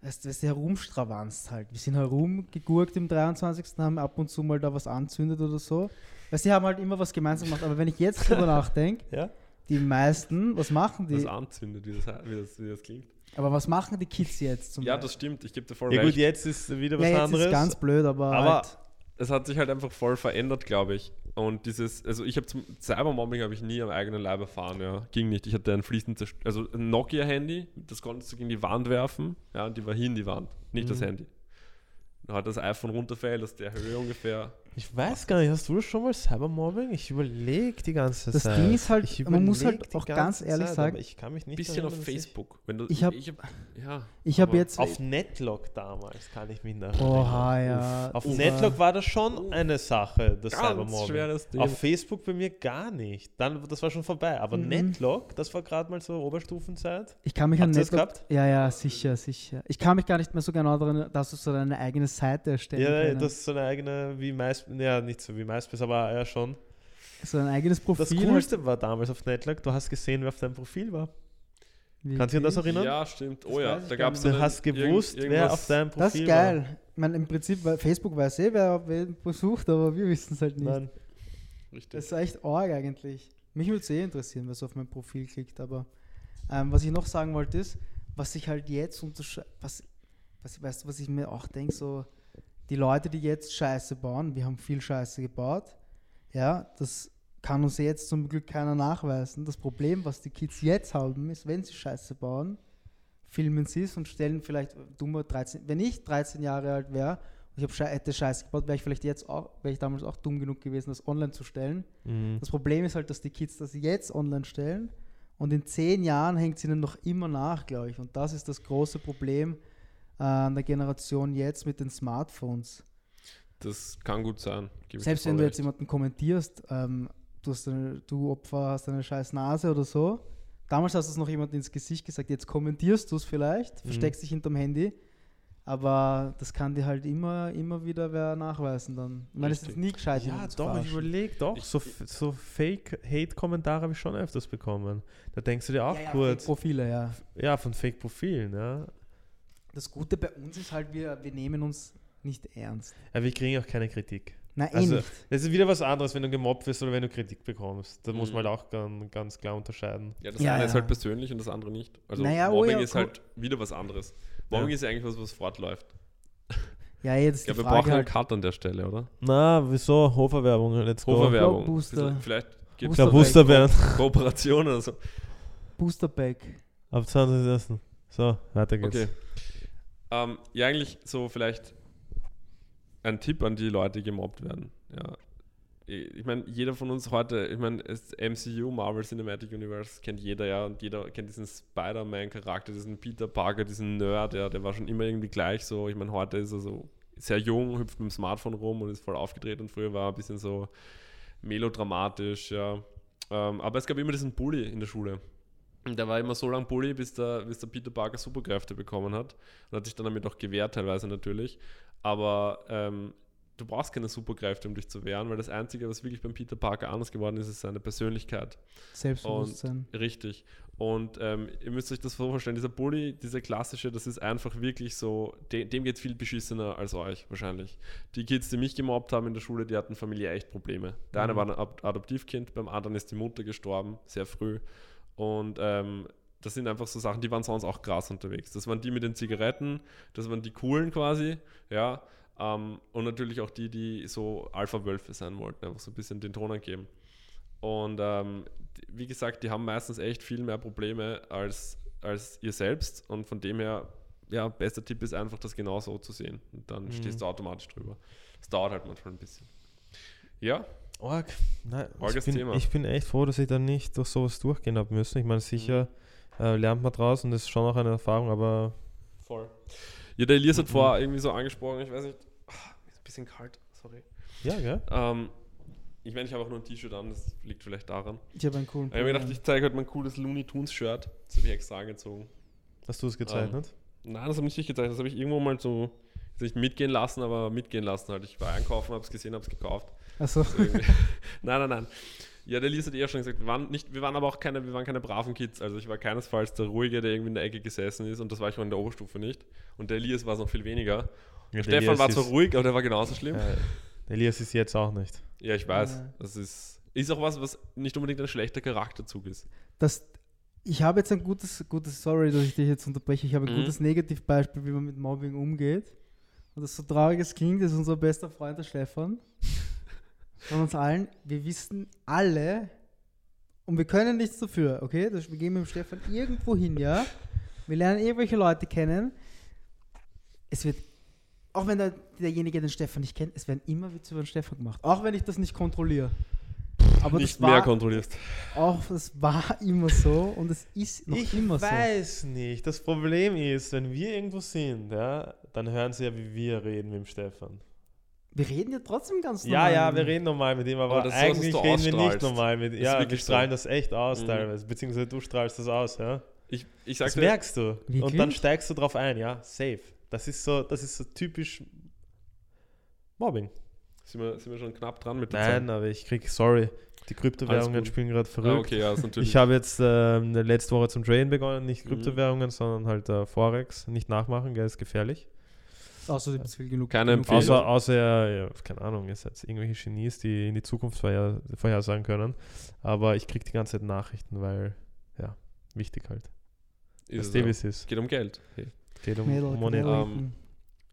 weißt weißt du, herumstravanzt halt. Wir sind herumgegurkt im 23. haben ab und zu mal da was anzündet oder so. Weißt du, die haben halt immer was gemeinsam gemacht. Aber wenn ich jetzt drüber nachdenke, Ja? die meisten, was machen die? anzündet, wie das, wie, das, wie das klingt. Aber was machen die Kids jetzt zum Ja, Beispiel? das stimmt, ich gebe dir voll Ja gut, recht. jetzt ist wieder was ja, jetzt anderes. ist ganz blöd, aber, Aber- halt, es hat sich halt einfach voll verändert, glaube ich. Und dieses, also ich habe zum Cybermobbing habe ich nie am eigenen Leib erfahren, ja. Ging nicht. Ich hatte ein fließend zerst- also ein Nokia-Handy, das konntest du gegen die Wand werfen, ja, und die war hin die Wand, nicht das Mhm. Handy. Dann hat das iPhone runterfällt, aus der Höhe ungefähr. Ich weiß gar nicht, hast du schon mal Cybermobbing? Ich überlege die ganze Das Zeit. Ding ist halt, Ich man muss halt auch ganz ehrlich Zeit, sagen, ich kann mich nicht Bisschen auf erinnern, ich- Facebook. Wenn du, Ich hab- ich hab, ja, ich habe aber jetzt. Auf Netlog damals kann ich mich noch Oha, erinnern. ja. Auf das Netlog war- das schon eine Sache, das ganz Cybermobbing. schweres Thema. Auf Facebook bei mir gar nicht. Dann, das war schon vorbei. Aber Mhm. Netlog, das war gerade mal so Oberstufenzeit. Ich kann mich an Habt das Netlog, gehabt? Ja, ja, sicher, sicher. Ich kann mich gar nicht mehr so genau daran, dass du so deine eigene Seite erstellen Ja, können. das ist so eine eigene, wie MySpace, ja, nicht so wie MySpace, aber ja schon. so ein eigenes Profil. Das Coolste war damals auf Netlog, du hast gesehen, wer auf deinem Profil war. halt. Kannst du dich an das Wirklich? erinnern? Ja, stimmt. Das Oh ja, ich da gab es. Du hast gewusst, wer auf deinem Profil Das ist geil. Ich meine, im Prinzip, weil Facebook weiß eh, wer wen besucht, aber wir wissen es halt nicht. war. Nein. Richtig. Das ist echt arg eigentlich. Mich würde es eh interessieren, was auf mein Profil klickt, aber ähm, was ich noch sagen wollte ist, was sich halt jetzt unterscheidet, was, was, weißt du, was ich mir auch denke, so die Leute, die jetzt Scheiße bauen, wir haben viel Scheiße gebaut, ja, das kann uns jetzt zum Glück keiner nachweisen. Das Problem, was die Kids jetzt haben, ist, wenn sie Scheiße bauen, filmen sie es und stellen vielleicht dummer 13, wenn ich 13 Jahre alt wäre und ich hätte Scheiße gebaut, wäre ich vielleicht jetzt auch, wäre ich damals auch dumm genug gewesen, das online zu stellen. Mhm. Das Problem ist halt, dass die Kids das jetzt online stellen und in zehn Jahren hängt es ihnen noch immer nach, glaube ich. Und das ist das große Problem an der Generation jetzt mit den Smartphones. Das kann gut sein. Selbst wenn du recht. jetzt jemanden kommentierst, ähm, du, hast eine, du Opfer hast eine scheiß Nase oder so. Damals hast du es noch jemand ins Gesicht gesagt, jetzt kommentierst du es vielleicht, Mhm. versteckst dich hinterm Handy. Aber das kann dir halt immer, immer wieder wer nachweisen dann. Ich meine, es ist nie gescheit. Ja, doch, ich überlege doch. Ich- so, so Fake-Hate-Kommentare habe ich schon öfters bekommen. Da denkst du dir auch ja, ja, kurz, Profile, ja. ja, von Fake-Profilen, ja. Das Gute bei uns ist halt, wir, wir nehmen uns nicht ernst. Aber wir kriegen auch keine Kritik. Na, eh Also, nicht. Das ist wieder was anderes, wenn du gemobbt wirst oder wenn du Kritik bekommst. Da muss Mhm. man halt auch ganz, ganz klar unterscheiden. Ja, das Ja, eine ist ja. halt persönlich und das andere nicht. Also Naja, oh Mobbing ja, ist halt wieder was anderes. Mobbing Ja. ist ja eigentlich was, was fortläuft. Ja, jetzt glaube, wir Frage brauchen einen halt. Cut an der Stelle, oder? Na, wieso? Hoferwerbung, let's go. Hoferwerbung. Booster. Vielleicht gibt es Booster Kooperation oder so. Boosterpack. ab 20. So, weiter geht's. Okay. Ähm, ja, eigentlich so vielleicht ein Tipp an die Leute, die gemobbt werden. Ja. Ich meine, jeder von uns heute, ich meine, MCU, Marvel Cinematic Universe, kennt jeder ja und jeder kennt diesen Spider-Man-Charakter, diesen Peter Parker, diesen Nerd, ja, der war schon immer irgendwie gleich so. Ich meine, heute ist er so sehr jung, hüpft mit dem Smartphone rum und ist voll aufgedreht und früher war er ein bisschen so melodramatisch, ja. Ähm, aber es gab immer diesen Bully in der Schule. Und der war immer so lang Bully, bis der, bis der Peter Parker Superkräfte bekommen hat. Und hat sich dann damit auch gewehrt, teilweise natürlich. Aber ähm, du brauchst keine Superkräfte, um dich zu wehren, weil das Einzige, was wirklich beim Peter Parker anders geworden ist, ist seine Persönlichkeit. Selbstbewusstsein. Und, richtig. Und ähm, ihr müsst euch das so vorstellen, dieser Bully, dieser klassische, das ist einfach wirklich so, de dem geht viel beschissener als euch wahrscheinlich. Die Kids, die mich gemobbt haben in der Schule, die hatten familiär echt Probleme. Der eine Mhm. war ein Ad- Adoptivkind, beim anderen ist die Mutter gestorben, sehr früh. Und ähm, das sind einfach so Sachen, die waren sonst auch krass unterwegs. Das waren die mit den Zigaretten, das waren die coolen quasi, ja. Ähm, und natürlich auch die, die so Alpha-Wölfe sein wollten, einfach so ein bisschen den Ton angeben. Und ähm, wie gesagt, die haben meistens echt viel mehr Probleme als, als ihr selbst. Und von dem her, ja, bester Tipp ist einfach, das genau so zu sehen. Und dann Mhm. stehst du automatisch drüber. Das dauert halt manchmal ein bisschen. Ja, Org. Nein, Orges ich, bin, Thema. ich bin echt froh, dass ich da nicht durch sowas durchgehen habe müssen. Ich meine, sicher äh, lernt man draus und das ist schon auch eine Erfahrung, aber voll. Ja, der Elias hat Mhm. vorher irgendwie so angesprochen, ich weiß nicht, ah, ist ein bisschen kalt, sorry. ja, gell? Ähm, ich meine, ich habe auch nur ein T-Shirt an, das liegt vielleicht daran. Ich habe einen coolen Ich habe mir gedacht, ich zeige heute mein cooles Looney Tunes Shirt. Das habe ich extra angezogen. Hast du es gezeichnet? Nein, das habe ich nicht gezeichnet. Das habe ich irgendwo mal so nicht mitgehen lassen, aber mitgehen lassen. Halt. Ich war einkaufen, habe es gesehen, habe es gekauft. An. Also, So irgendwie. nein, nein, nein. Ja, der Lies hat eher schon gesagt, wir waren, nicht, wir waren aber auch keine, wir waren keine braven Kids. Also ich war keinesfalls der Ruhige, der irgendwie in der Ecke gesessen ist und das war ich auch in der Oberstufe nicht. Und der Elias war es noch viel weniger. Ja, Stefan Elias war zwar ruhig, aber der war genauso schlimm. Äh, der Elias ist jetzt auch nicht. Ja, ich weiß. Das ist, ist auch was, was nicht unbedingt ein schlechter Charakterzug ist. das, ich habe jetzt ein gutes, gutes, sorry, dass ich dich jetzt unterbreche, ich habe ein Mhm. gutes Negativbeispiel, wie man mit Mobbing umgeht. Und das so trauriges klingt, ist unser bester Freund, der Stefan. Von uns allen. Wir wissen alle, und wir können nichts dafür, okay? Das, wir gehen mit dem Stefan irgendwo hin, ja? Wir lernen irgendwelche Leute kennen. Es wird, auch wenn der, derjenige den Stefan nicht kennt, es werden immer Witze über den Stefan gemacht. Auch wenn ich das nicht kontrolliere. Aber nicht das mehr war, kontrollierst. auch das war immer so und es ist noch ich immer weiß nicht. Das Problem ist, wenn wir irgendwo sind, ja, dann hören sie ja, wie wir reden mit dem Stefan. So. Wir reden ja trotzdem ganz Ja, normal. ja, wir reden normal mit ihm, aber, Aber so, eigentlich du reden wir nicht normal mit ihm. Ja, wir strahlen so. das echt aus Mhm. teilweise, beziehungsweise du strahlst das aus, ja. Ich, ich Das sagte, merkst du. Und Wirklich? dann steigst du drauf ein, ja, safe. Das ist so, das ist so typisch Mobbing. sind wir, sind wir schon knapp dran mit der Nein, aber ich krieg, sorry, die Kryptowährungen spielen gerade Zeit? verrückt. Ah, okay, ja, ist natürlich. Ich habe jetzt ähm, letzte Woche zum Traden begonnen, nicht Mhm. Kryptowährungen, sondern halt äh, Forex. Nicht nachmachen, gell, ist gefährlich. Außerdem ist viel genug. Keine genug. Außer, außer ja, keine Ahnung, ihr seid irgendwelche Genies, die in die Zukunft vorher, vorhersagen können. Aber ich kriege die ganze Zeit Nachrichten, weil, ja, wichtig halt. ist Was es ist. Geht um Geld. Okay. Geht um Mädel, Money. Mädel. Ähm,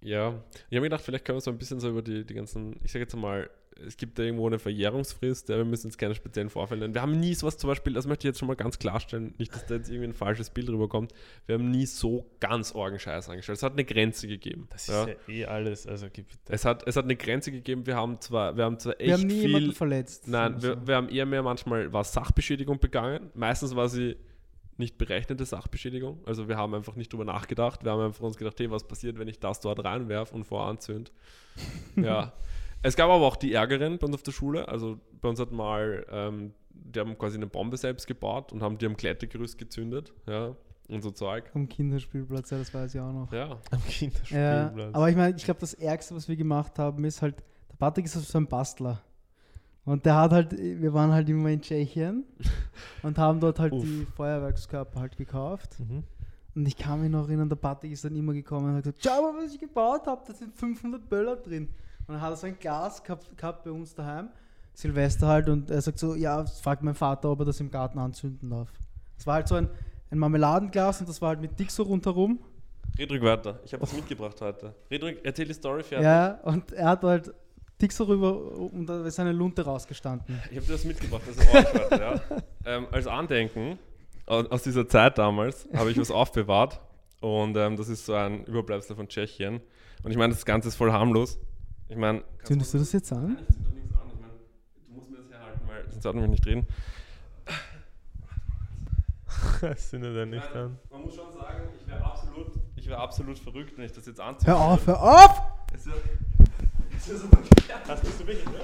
Ja, ich habe mir gedacht, vielleicht können wir so ein bisschen so über die, die ganzen, ich sage jetzt mal, es gibt da irgendwo eine Verjährungsfrist, ja, wir müssen jetzt keine speziellen Vorfälle nennen. Wir haben nie sowas zum Beispiel, das möchte ich jetzt schon mal ganz klarstellen, nicht, dass da jetzt irgendwie ein falsches Bild rüberkommt, wir haben nie so ganz Orgenscheiß angestellt. Es hat eine Grenze gegeben. Das ist ja. ja, eh alles, also Es, hat, es hat eine Grenze gegeben, wir haben zwar, wir haben zwar echt wir haben nie viel... jemanden verletzt. Nein, Also, wir, wir haben eher mehr manchmal war Sachbeschädigung begangen. Meistens war sie nicht berechnete Sachbeschädigung. Also wir haben einfach nicht drüber nachgedacht. Wir haben einfach uns gedacht, hey, was passiert, wenn ich das dort reinwerfe und voranzünd? ja. Es gab aber auch die Ärgeren bei uns auf der Schule. Also bei uns hat mal, ähm, die haben quasi eine Bombe selbst gebaut und haben die am Klettergerüst gezündet. Ja. Und so Zeug. Am Kinderspielplatz, ja, das weiß ich auch noch. Ja. am Ja, Kinderspielplatz. aber ich meine, ich glaube, das Ärgste, was wir gemacht haben, ist halt, der Patrick ist so ein Bastler. Und der hat halt, wir waren halt immer in Tschechien und haben dort halt Uff. die Feuerwerkskörper halt gekauft. mhm. Und ich kann mich noch erinnern, der Patrick ist dann immer gekommen und hat gesagt, schau mal, was ich gebaut habe, da sind 500 Böller drin. Und dann hat er so ein Glas gehabt, gehabt bei uns daheim, Silvester halt, und er sagt so, ja, fragt mein Vater, ob er das im Garten anzünden darf. Es war halt so ein, ein Marmeladenglas und das war halt mit Dick so rundherum. Red weiter. Ich habe was mitgebracht heute. Red erzähl die Story fertig. Ja, und er hat halt Dick so rüber und da ist eine Lunte rausgestanden. Ich habe dir das mitgebracht, das ist Ohrschwert, ja. Ähm, als Andenken au- aus dieser Zeit damals habe ich was aufbewahrt und ähm, das ist so ein Überbleibsel von Tschechien. Und ich meine, das Ganze ist voll harmlos. Ich meine, Zündest du das jetzt an? Nein, ich zünd doch nichts an. Ich meine, du musst mir das herhalten, weil sonst hat mich nicht reden. Das sind ja nicht Ich meine, an. Man muss schon sagen, ich wäre absolut, ich wäre absolut verrückt, wenn ich das jetzt anziehe. Hör auf, hör auf! Es wird, es wird so Das bist du wirklich, ne?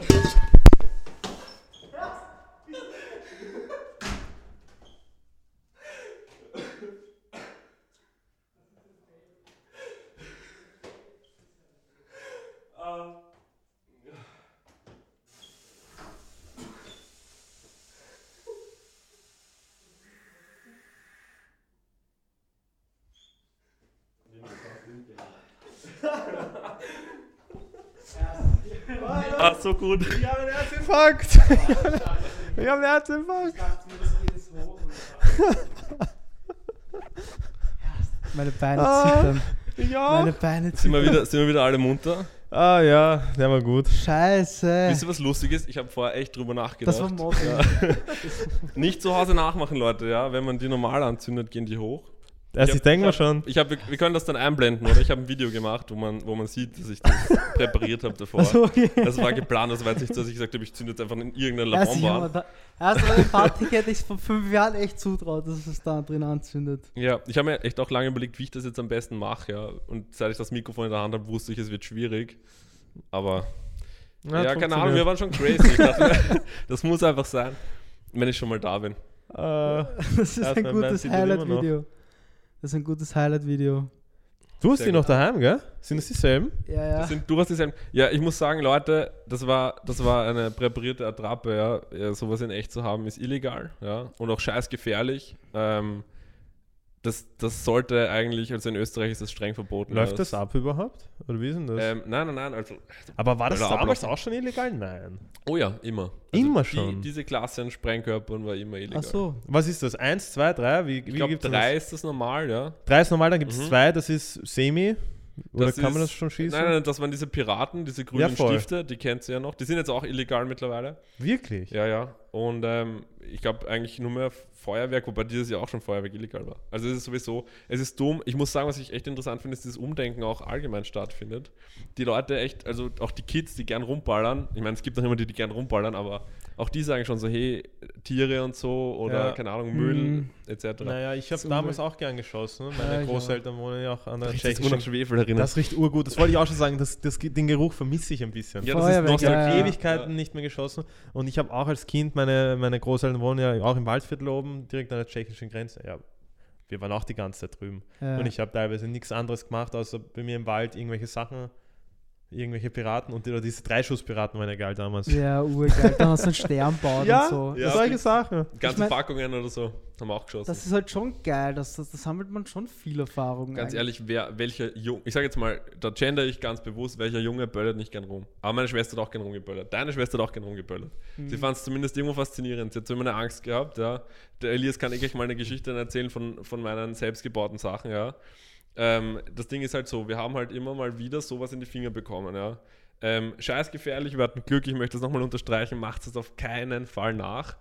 So gut. Ich habe einen Herzinfarkt. ich habe einen Herzinfarkt. Meine Beine Ah. zittern. Ja. Meine Beine Sind wir, zittern. wieder, sind wir wieder alle munter? Ah ja, der war gut. Scheiße. Wisst ihr, was lustig ist? Ich habe vorher echt drüber nachgedacht. Das war Mobbing. Nicht zu Hause nachmachen, Leute, ja. Wenn man die normal anzündet, gehen die hoch. Also ich hab- denke mal schon. Ich hab, wir können das dann einblenden, oder? Ich habe ein Video gemacht, wo man, wo man sieht, dass ich das präpariert habe davor. Also, okay. Das war geplant, das war jetzt nicht so, dass ich gesagt habe, ich zünde jetzt einfach in ich hab mir an. erst dem Patrick hätte ich vor fünf Jahren echt zutraut, dass es da drin anzündet. Ja, ich habe mir echt auch lange überlegt, wie ich das jetzt am besten mache, ja. Und seit ich das Mikrofon in der Hand habe, wusste ich, es wird schwierig. Aber ja, hat keine Ahnung, wir waren schon crazy. Ich dachte, das muss einfach sein, wenn ich schon mal da bin. Äh, Das ist Ja, ein gutes. Highlight-Video. Das ist ein gutes Highlight-Video. du hast Sehr die noch daheim, gell? sind das dieselben? Ja, ja. Das sind durchaus dieselben. Ja, ich muss sagen, Leute, das war, das war eine präparierte Attrappe, ja. ja. Sowas in echt zu haben, ist illegal, ja. Und auch scheiß gefährlich. Ähm, das, das sollte eigentlich, also in Österreich ist das streng verboten. Läuft das ab überhaupt? Oder wie ist denn das? Ähm, nein, nein, nein. Also, Aber war das damals auch schon illegal? Nein. oh ja, immer. Immer die, schon. Diese Klasse an Sprengkörpern war immer illegal. Ach so. Was ist das? Eins, zwei, drei? Wie, Ich wie glaube, gibt's drei das? ist das normal, ja. Drei ist normal, dann gibt es Mhm. zwei, das ist Semi. Oder Das kann man ist- das schon schießen? Nein, nein, das waren diese Piraten, diese grünen Ja. Stifte, die kennt ihr ja noch. Die sind jetzt auch illegal mittlerweile. Wirklich? Ja, ja. Und ähm, ich glaube eigentlich nur mehr Feuerwerk, wobei dieses Jahr auch schon Feuerwerk illegal war. Also es ist sowieso, es ist dumm. Ich muss sagen, was ich echt interessant finde, ist, dass dieses Umdenken auch allgemein stattfindet. Die Leute echt, also auch die Kids, die gern rumballern. Ich meine, es gibt auch immer die, die gern rumballern, aber auch die sagen schon so, hey, Tiere und so oder Ja. keine Ahnung, Müll Mhm. etc. Naja, ich habe damals auch gern geschossen. Ja, Meine ich Großeltern wohnen ja auch an der das tschechischen nach Schwefel erinnert. Das riecht urgut. Das wollte ich auch schon sagen. Das, das, den Geruch vermisse ich ein bisschen. ja, das ist Feuerwerk, Nostalgie. ja, ja. Ewigkeiten nicht mehr geschossen. Und ich habe auch als Kind, meine, meine Großeltern wohnen ja auch im Waldviertel oben, direkt an der tschechischen Grenze. Ja, wir waren auch die ganze Zeit drüben. Ja. Und ich habe teilweise nichts anderes gemacht, außer bei mir im Wald irgendwelche Sachen, irgendwelche Piraten und oder diese Dreischuss-Piraten waren ja geil damals. ja, urgeil. Dann hast du einen Stern baut Ja, und so. ja. solche Sachen. Ganze Ich mein- Packungen oder so haben wir auch geschossen. Das ist halt schon geil. Das, das, das sammelt man schon viel Erfahrung. Ganz eigentlich. ehrlich, wer, welcher Junge, ich sage jetzt mal, da gender ich ganz bewusst, welcher Junge böllert nicht gern rum. Aber meine Schwester hat auch gern rumgeböllert. Deine Schwester hat auch gern rumgeböllert. Mhm. Sie fand es zumindest irgendwo faszinierend. Sie hat so immer eine Angst gehabt, ja. Der Elias kann ich gleich mal eine Geschichte erzählen von, von meinen selbstgebauten Sachen, ja. Ähm, das Ding ist halt so, wir haben halt immer mal wieder sowas in die Finger bekommen, ja. Ähm, scheiß gefährlich, wir hatten Glück, ich möchte das nochmal unterstreichen, macht es auf keinen Fall nach.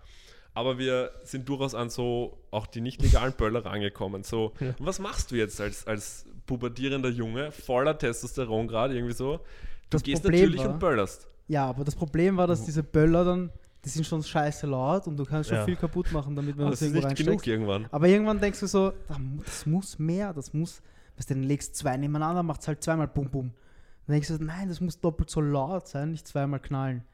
Aber wir sind durchaus an so auch die nicht legalen Böller rangekommen. So, und was machst du jetzt als, als pubertierender Junge, voller Testosteron gerade irgendwie so? Du Das gehst Problem natürlich war- und böllerst. Ja, aber das Problem war, dass diese Böller dann, die sind schon scheiße laut und du kannst schon Ja. viel kaputt machen, damit man Aber das das ist irgendwo nicht genug irgendwann. Aber irgendwann denkst du so, das muss mehr, das muss, weißt du, dann legst zwei nebeneinander, macht es halt zweimal bum bum. Dann denkst du, nein, das muss doppelt so laut sein, nicht zweimal knallen.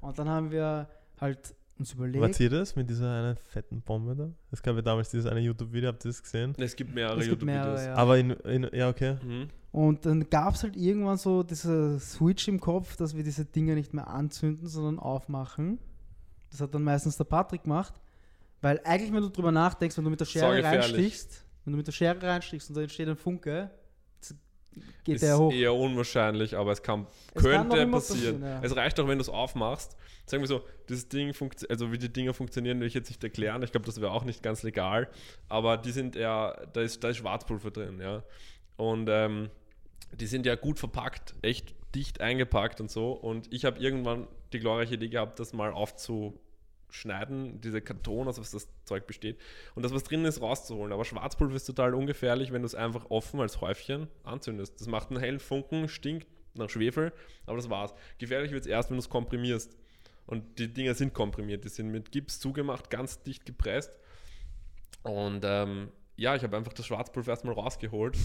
Und dann haben wir halt uns überlegt, Was ihr das mit dieser einen fetten Bombe da? Es gab ja damals dieses eine YouTube-Video, habt ihr das gesehen? Es gibt mehrere es gibt mehrere, YouTube-Videos. ja. Aber in, in, ja, okay. Mhm. Und dann gab es halt irgendwann so diese Switch im Kopf, dass wir diese Dinge nicht mehr anzünden, sondern aufmachen. Das hat dann meistens der Patrick gemacht. Weil eigentlich, wenn du drüber nachdenkst, wenn du mit der Schere reinstichst, wenn du mit der Schere reinstichst und da entsteht ein Funke, geht ist der hoch. eher unwahrscheinlich, aber es kann, Es kann könnte immer passieren. passieren, ja. Es reicht auch, wenn du es aufmachst. Sagen wir so, das Ding funkt, also wie die Dinge funktionieren, will ich jetzt nicht erklären. Ich glaube, das wäre auch nicht ganz legal. Aber die sind eher, da ist, da ist Schwarzpulver drin, ja. Und ähm, die sind ja gut verpackt, echt dicht eingepackt und so. Und ich habe irgendwann die glorreiche Idee gehabt, das mal aufzuschneiden, diese Karton, aus was das Zeug besteht, und das, was drin ist, rauszuholen. Aber Schwarzpulver ist total ungefährlich, wenn du es einfach offen als Häufchen anzündest. Das macht einen hellen Funken, stinkt nach Schwefel, aber das war's. Gefährlich wird es erst, wenn du es komprimierst. Und die Dinger sind komprimiert, die sind mit Gips zugemacht, ganz dicht gepresst. Und ähm, ja, ich habe einfach das Schwarzpulver erstmal rausgeholt.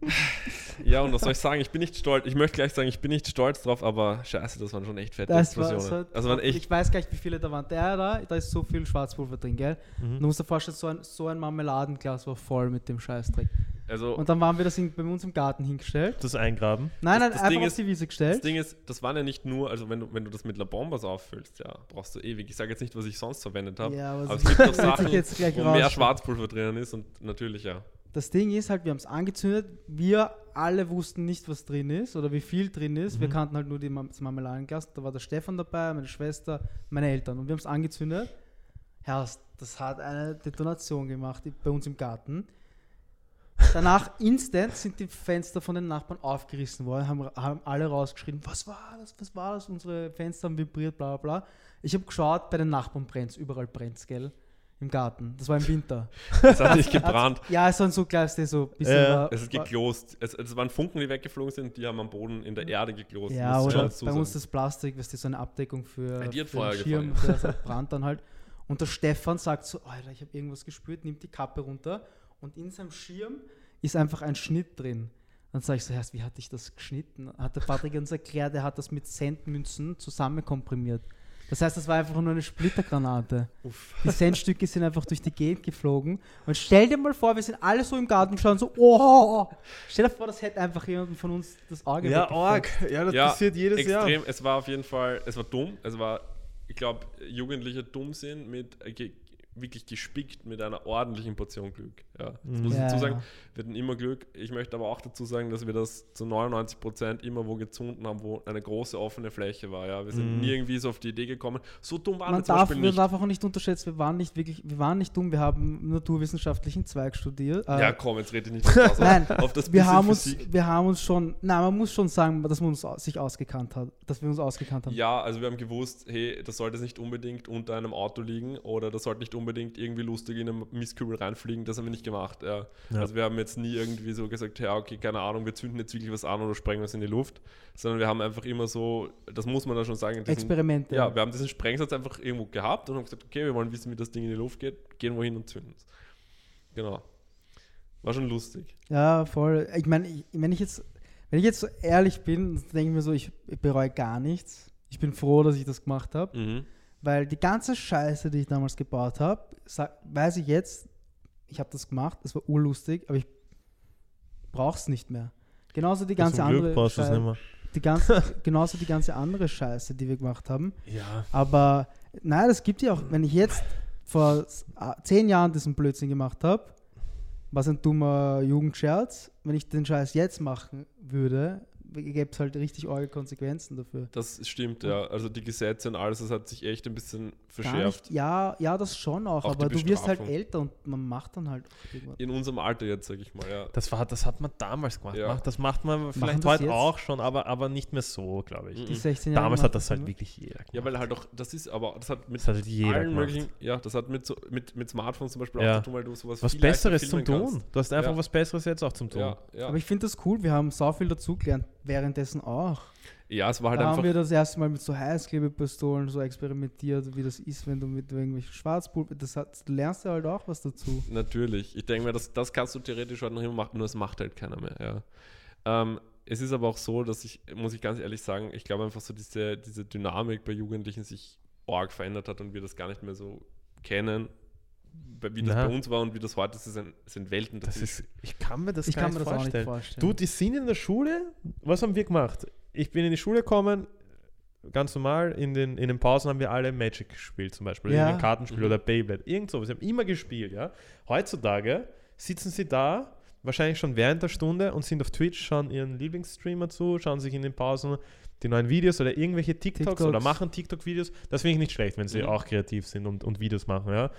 ja, und was soll ich sagen? Ich bin nicht stolz. Ich möchte gleich sagen, ich bin nicht stolz drauf, aber scheiße, das waren schon echt fette Das war Explosionen. so, also waren echt. ich weiß gar nicht, wie viele da waren. Der da, da ist so viel Schwarzpulver drin, gell? Mhm. Du musst dir vorstellen, so ein, so ein Marmeladenglas war voll mit dem Scheißdreck. Also Und dann waren wir das in, bei uns im Garten hingestellt. Das eingraben. Nein, nein, das einfach Ding auf ist- die Wiese das gestellt. Ding ist, das waren ja nicht nur, also wenn du, wenn du das mit La Bombas auffüllst, ja, brauchst du ewig. Ich sage jetzt nicht, was ich sonst verwendet habe. Ja, aber aber das es gibt sich Sachen, jetzt gleich wo mehr Schwarzpulver drinnen ist und natürlich ja. Das Ding ist halt, wir haben es angezündet, wir alle wussten nicht, was drin ist oder wie viel drin ist. Wir Mhm. kannten halt nur die das Marmeladenglas. Da war der Stefan dabei, meine Schwester, meine Eltern. Und wir haben es angezündet. Herr, das hat eine Detonation gemacht bei uns im Garten. Danach instant sind die Fenster von den Nachbarn aufgerissen worden, haben, haben alle rausgeschrien, was war das, was war das, unsere Fenster haben vibriert, bla bla bla. Ich habe geschaut, bei den Nachbarn brennt überall brennt gell, im Garten. Das war im Winter. Es hat nicht gebrannt. Ja, es waren so kleines, so ein bisschen. Ja, war- Es ist geklost. Es, es waren Funken, die weggeflogen sind, die haben am Boden in der Erde geklost. Ja, oder bei uns sagen. das Plastik, was ist so eine Abdeckung für, Ja, die für den Schirm, gefangen. der brannt dann halt. Und der Stefan sagt so, Alter, ich habe irgendwas gespürt, nimmt die Kappe runter und in seinem Schirm ist einfach ein Schnitt drin. Dann sage ich so, wie hatte ich das geschnitten? Hat der Patrick uns erklärt, er hat das mit Centmünzen zusammenkomprimiert. Das heißt, das war einfach nur eine Splittergranate. Die Centstücke sind einfach durch die Gegend geflogen. Und stell dir mal vor, wir sind alle so im Garten und schauen so, oh, stell dir vor, das hätte einfach jemanden von uns das Auge Ja, arg. Ja, das Ja, passiert jedes Jahr. Extrem. Es war auf jeden Fall, es war dumm. Es war, ich glaube, Jugendliche dumm sind mit wirklich gespickt mit einer ordentlichen Portion Glück. Ja, das Mhm. muss ich Ja, dazu sagen. Wir hatten immer Glück. Ich möchte aber auch dazu sagen, dass wir das zu 99 Prozent immer wo gezunden haben, wo eine große offene Fläche war. Ja, wir sind Mhm. nie irgendwie so auf die Idee gekommen. So dumm waren Man wir zum darf, Beispiel man nicht. darf auch nicht unterschätzen, wir waren nicht wirklich, wir waren nicht dumm, wir haben naturwissenschaftlichen Zweig studiert. Äh, ja, komm, jetzt rede ich nicht auf, Nein, auf das wir haben, uns, wir haben uns schon, nein, man muss schon sagen, dass man uns sich ausgekannt hat, dass wir uns ausgekannt haben. Ja, also wir haben gewusst, hey, das sollte nicht unbedingt unter einem Auto liegen oder das sollte nicht unbedingt irgendwie lustig in einen Mistkübel reinfliegen. Das haben wir nicht gemacht. Ja. Ja. Also wir haben jetzt nie irgendwie so gesagt, ja, okay, keine Ahnung, wir zünden jetzt wirklich was an oder sprengen was in die Luft, sondern wir haben einfach immer so, das muss man da schon sagen, diesen, Experimente. ja, wir haben diesen Sprengsatz einfach irgendwo gehabt und haben gesagt, okay, wir wollen wissen, wie das Ding in die Luft geht, gehen wohin und zünden es. Genau. War schon lustig. Ja, voll. Ich meine, ich, wenn ich jetzt, wenn ich jetzt so ehrlich bin, denke ich mir so, ich, ich bereue gar nichts. Ich bin froh, dass ich das gemacht habe, Mhm. Weil die ganze Scheiße, die ich damals gebaut habe, weiß ich jetzt, ich habe das gemacht, es war urlustig, aber ich brauche es nicht mehr. Genauso die ganze Zum Glück andere brauchst du es Schei- nicht mehr. die ganze, genauso die ganze andere Scheiße, die wir gemacht haben. Ja. Aber nein, das gibt ja auch, wenn ich jetzt vor zehn Jahren diesen Blödsinn gemacht habe, was ein dummer Jugendscherz, wenn ich den Scheiß jetzt machen würde, gäbe es halt richtig arge Konsequenzen dafür. Das stimmt, ja. Also die Gesetze und alles, das hat sich echt ein bisschen verschärft. nicht, ja, ja, das schon auch, Auch aber du wirst halt älter und man macht dann halt irgendwann. In unserem Alter jetzt, sag ich mal, ja. Das, war, das hat man damals gemacht. Ja. Das macht man vielleicht heute jetzt? auch schon, aber, aber nicht mehr so, glaube ich. Mhm. Die 16 Jahre Damals hat das halt wirklich jeder gemacht. Ja, weil halt auch, das ist aber, das hat mit das hat jeder allen gemacht. möglichen, ja, das hat mit, so, mit, mit Smartphones zum Beispiel Ja. auch zu tun, weil du sowas Was Besseres zum filmen Tun. kannst. Du hast einfach Ja. was Besseres jetzt auch zum Tun. Ja, ja. Aber ich finde das cool, wir haben so viel dazugelernt, währenddessen auch. ja, es war halt da haben einfach, wir das erste Mal mit so Heißklebepistolen so experimentiert, wie das ist, wenn du mit irgendwelchen Schwarzpulver, das hat, du lernst ja halt auch was dazu. natürlich. Ich denke mir, das, das kannst du theoretisch heute noch immer machen, nur es macht halt keiner mehr, ja. Ähm, es ist aber auch so, dass ich, muss ich ganz ehrlich sagen, ich glaube einfach so diese, diese Dynamik bei Jugendlichen sich arg verändert hat und wir das gar nicht mehr so kennen, wie das Na. bei uns war und wie das heute ist, es sind, sind Welten Das ist, ich kann mir das ich gar kann mir nicht das auch vorstellen. nicht vorstellen. Du, die sind in der Schule. Was haben wir gemacht? Ich bin in die Schule gekommen, ganz normal. In den, in den Pausen haben wir alle Magic gespielt, zum Beispiel. Ja. In den Kartenspiel Mhm. oder Beyblade. Irgend sowas. Wir haben immer gespielt, ja. Heutzutage sitzen sie da, wahrscheinlich schon während der Stunde und sind auf Twitch, schauen ihren Lieblingsstreamer zu, schauen sich in den Pausen die neuen Videos oder irgendwelche TikToks, TikToks. oder machen TikTok-Videos. Das finde ich nicht schlecht, wenn sie Mhm. auch kreativ sind und, und Videos machen, ja.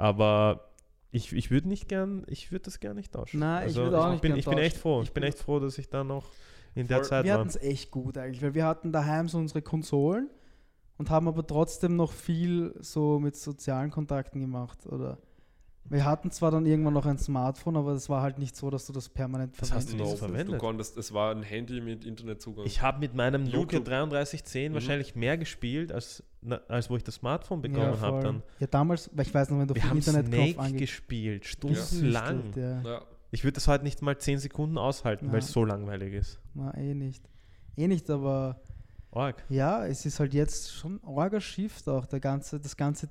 Aber ich, ich würde nicht gern, ich würde das gern nicht tauschen. Nein, ich Also würd auch nicht bin, gern Ich bin echt tauschen. froh. Ich Ich bin bin- echt froh, dass ich da noch in der Voll. Zeit wir war. hatten es echt gut eigentlich, weil wir hatten daheim so unsere Konsolen und haben aber trotzdem noch viel so mit sozialen Kontakten gemacht. Oder wir hatten zwar dann irgendwann noch ein Smartphone, aber es war halt nicht so, dass du das permanent Das hast verwendest. du nicht No, so du verwendet. konntest, es war ein Handy mit Internetzugang. Ich habe mit meinem Nokia YouTube. 3310 Mhm. wahrscheinlich mehr gespielt, als, als wo ich das Smartphone bekommen ja, habe dann. Ja, damals, weil ich weiß noch, wenn du Wir haben Internetknopf Snake gespielt, stundenlang. Ja. ja. Ich würde das heute nicht mal 10 Sekunden aushalten, weil es so langweilig ist. Na, eh nicht. Eh nicht, aber Org. ja, es ist halt jetzt schon arger Shift auch, der ganze, das ganze,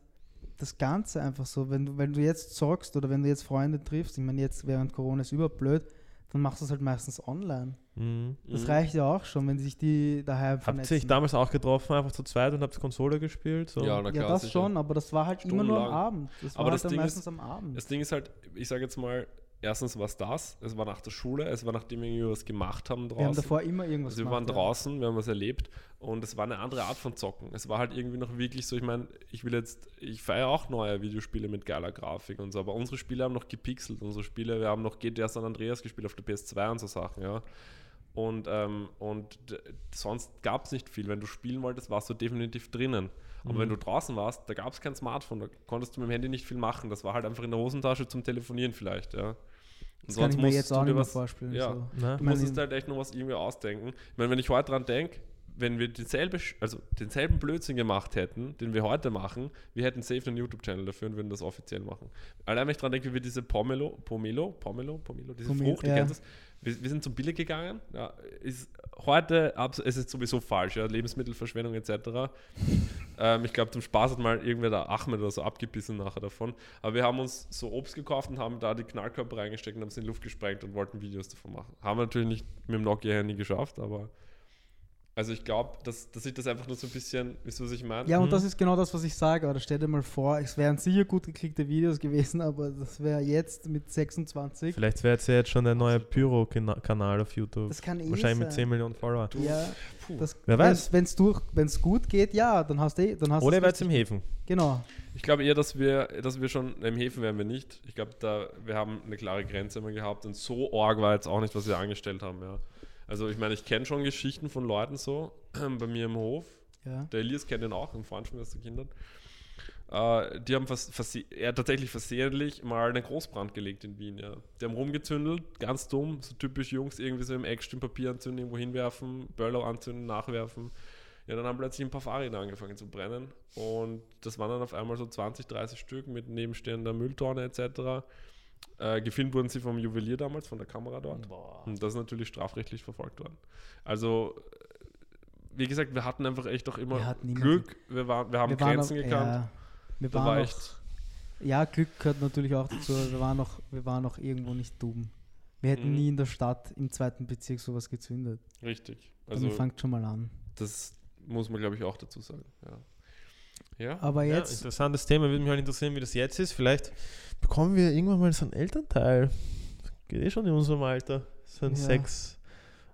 das Ganze einfach so. Wenn du, wenn du jetzt zockst oder wenn du jetzt Freunde triffst, ich meine, jetzt während Corona ist überblöd, dann machst du es halt meistens online. Mhm. Das Mhm. reicht ja auch schon, wenn sich die daheim Habt ihr vernetzen. euch damals auch getroffen, einfach zu zweit und habt Konsole gespielt? So? Ja, na ja, klar, das sicher. schon, aber das war halt immer nur am. Abend. Das Aber war das halt Ding meistens ist- am Abend. Das Ding ist halt, ich sage jetzt mal, erstens war es das, es war nach der Schule, es war nachdem wir irgendwie was gemacht haben draußen. Wir haben davor immer irgendwas Also wir gemacht. waren draußen, wir haben was erlebt und es war eine andere Art von Zocken. Es war halt irgendwie noch wirklich so, ich meine, ich will jetzt, ich feiere auch neue Videospiele mit geiler Grafik und so, aber unsere Spiele haben noch gepixelt, unsere Spiele, wir haben noch GTA San Andreas gespielt auf der PS2 und so Sachen, ja. Und, ähm, und sonst gab es nicht viel. Wenn du spielen wolltest, warst du definitiv drinnen. Aber Mhm. wenn du draußen warst, da gab es kein Smartphone, da konntest du mit dem Handy nicht viel machen. Das war halt einfach in der Hosentasche zum Telefonieren vielleicht, ja. Und Das kann ich mir jetzt auch nicht mehr was- vorstellen. ja. So. Na? Du musstest halt echt noch was irgendwie ausdenken. Ich meine, wenn ich heute dran denke, wenn wir dieselbe, Sch- also denselben Blödsinn gemacht hätten, den wir heute machen, wir hätten safe einen YouTube-Channel dafür und würden das offiziell machen. Allein wenn ich dran denke, wie wir diese Pomelo, Pomelo, Pomelo, Pomelo, diese Pomelo, Frucht, ja. kennst das, wir, wir sind zum Billig gegangen. Ja, ist heute, es ist sowieso falsch, ja, Lebensmittelverschwendung etc. ähm, ich glaube, zum Spaß hat mal irgendwer der Ahmed oder so abgebissen nachher davon. Aber wir haben uns so Obst gekauft und haben da die Knallkörper reingesteckt und haben es in die Luft gesprengt und wollten Videos davon machen. Haben wir natürlich nicht mit dem Nokia nie geschafft, aber also ich glaube, dass, dass ich das einfach nur so ein bisschen, wisst ihr, was ich meine? Ja, und Mhm. das ist genau das, was ich sage. Oder stell dir mal vor, es wären sicher gut geklickte Videos gewesen, aber das wäre jetzt mit 26. Vielleicht wäre es ja jetzt schon der neue Pyro-Kanal auf YouTube. Das kann eh Wahrscheinlich mit sein. 10 Millionen Follower. Ja, Puh. das, Wer weiß. Wenn es durch, wenn's gut geht, ja, dann hast du eh, dann hast Oder er du's wird im Häfen. Genau. Ich glaube eher, dass wir, dass wir schon im Häfen wären wir nicht. Ich glaube, da wir haben eine klare Grenze immer gehabt und so arg war jetzt auch nicht, was wir angestellt haben, ja. Also ich meine, ich kenne schon Geschichten von Leuten so bei mir im Hof. Ja. Der Elias kennt den auch, ein Freund von mir aus den Kindern. Äh, die haben vers verse er tatsächlich versehentlich mal einen Großbrand gelegt in Wien, ja. Die haben rumgezündelt, ganz dumm, so typisch Jungs, irgendwie so im Eck Papier anzünden, irgendwo hinwerfen, Böller anzünden, nachwerfen. Ja, dann haben plötzlich ein paar Fahrräder angefangen zu brennen und das waren dann auf einmal so 20, 30 Stück mit nebenstehender Mülltonne etc. Äh, gefilmt wurden sie vom Juwelier damals, von der Kamera dort. Und das ist natürlich strafrechtlich verfolgt worden. Also, äh, wie gesagt, wir hatten einfach echt auch immer Wir Glück. Wir, waren, wir haben Wir Grenzen noch- gekannt. Ja, wir waren war echt. ja, Glück gehört natürlich auch dazu. Wir waren noch, wir waren noch irgendwo nicht dumm. Wir hätten Mhm. nie in der Stadt im zweiten Bezirk sowas gezündet. Richtig. Also Also, fangt schon mal an. das muss man, glaube ich, auch dazu sagen. Ja. Ja, Aber Ja, jetzt, interessantes Thema. Würde mich halt interessieren, wie das jetzt ist. Vielleicht bekommen wir irgendwann mal so einen Elternteil. Geht eh schon in unserem Alter. So ein Ja. sechs,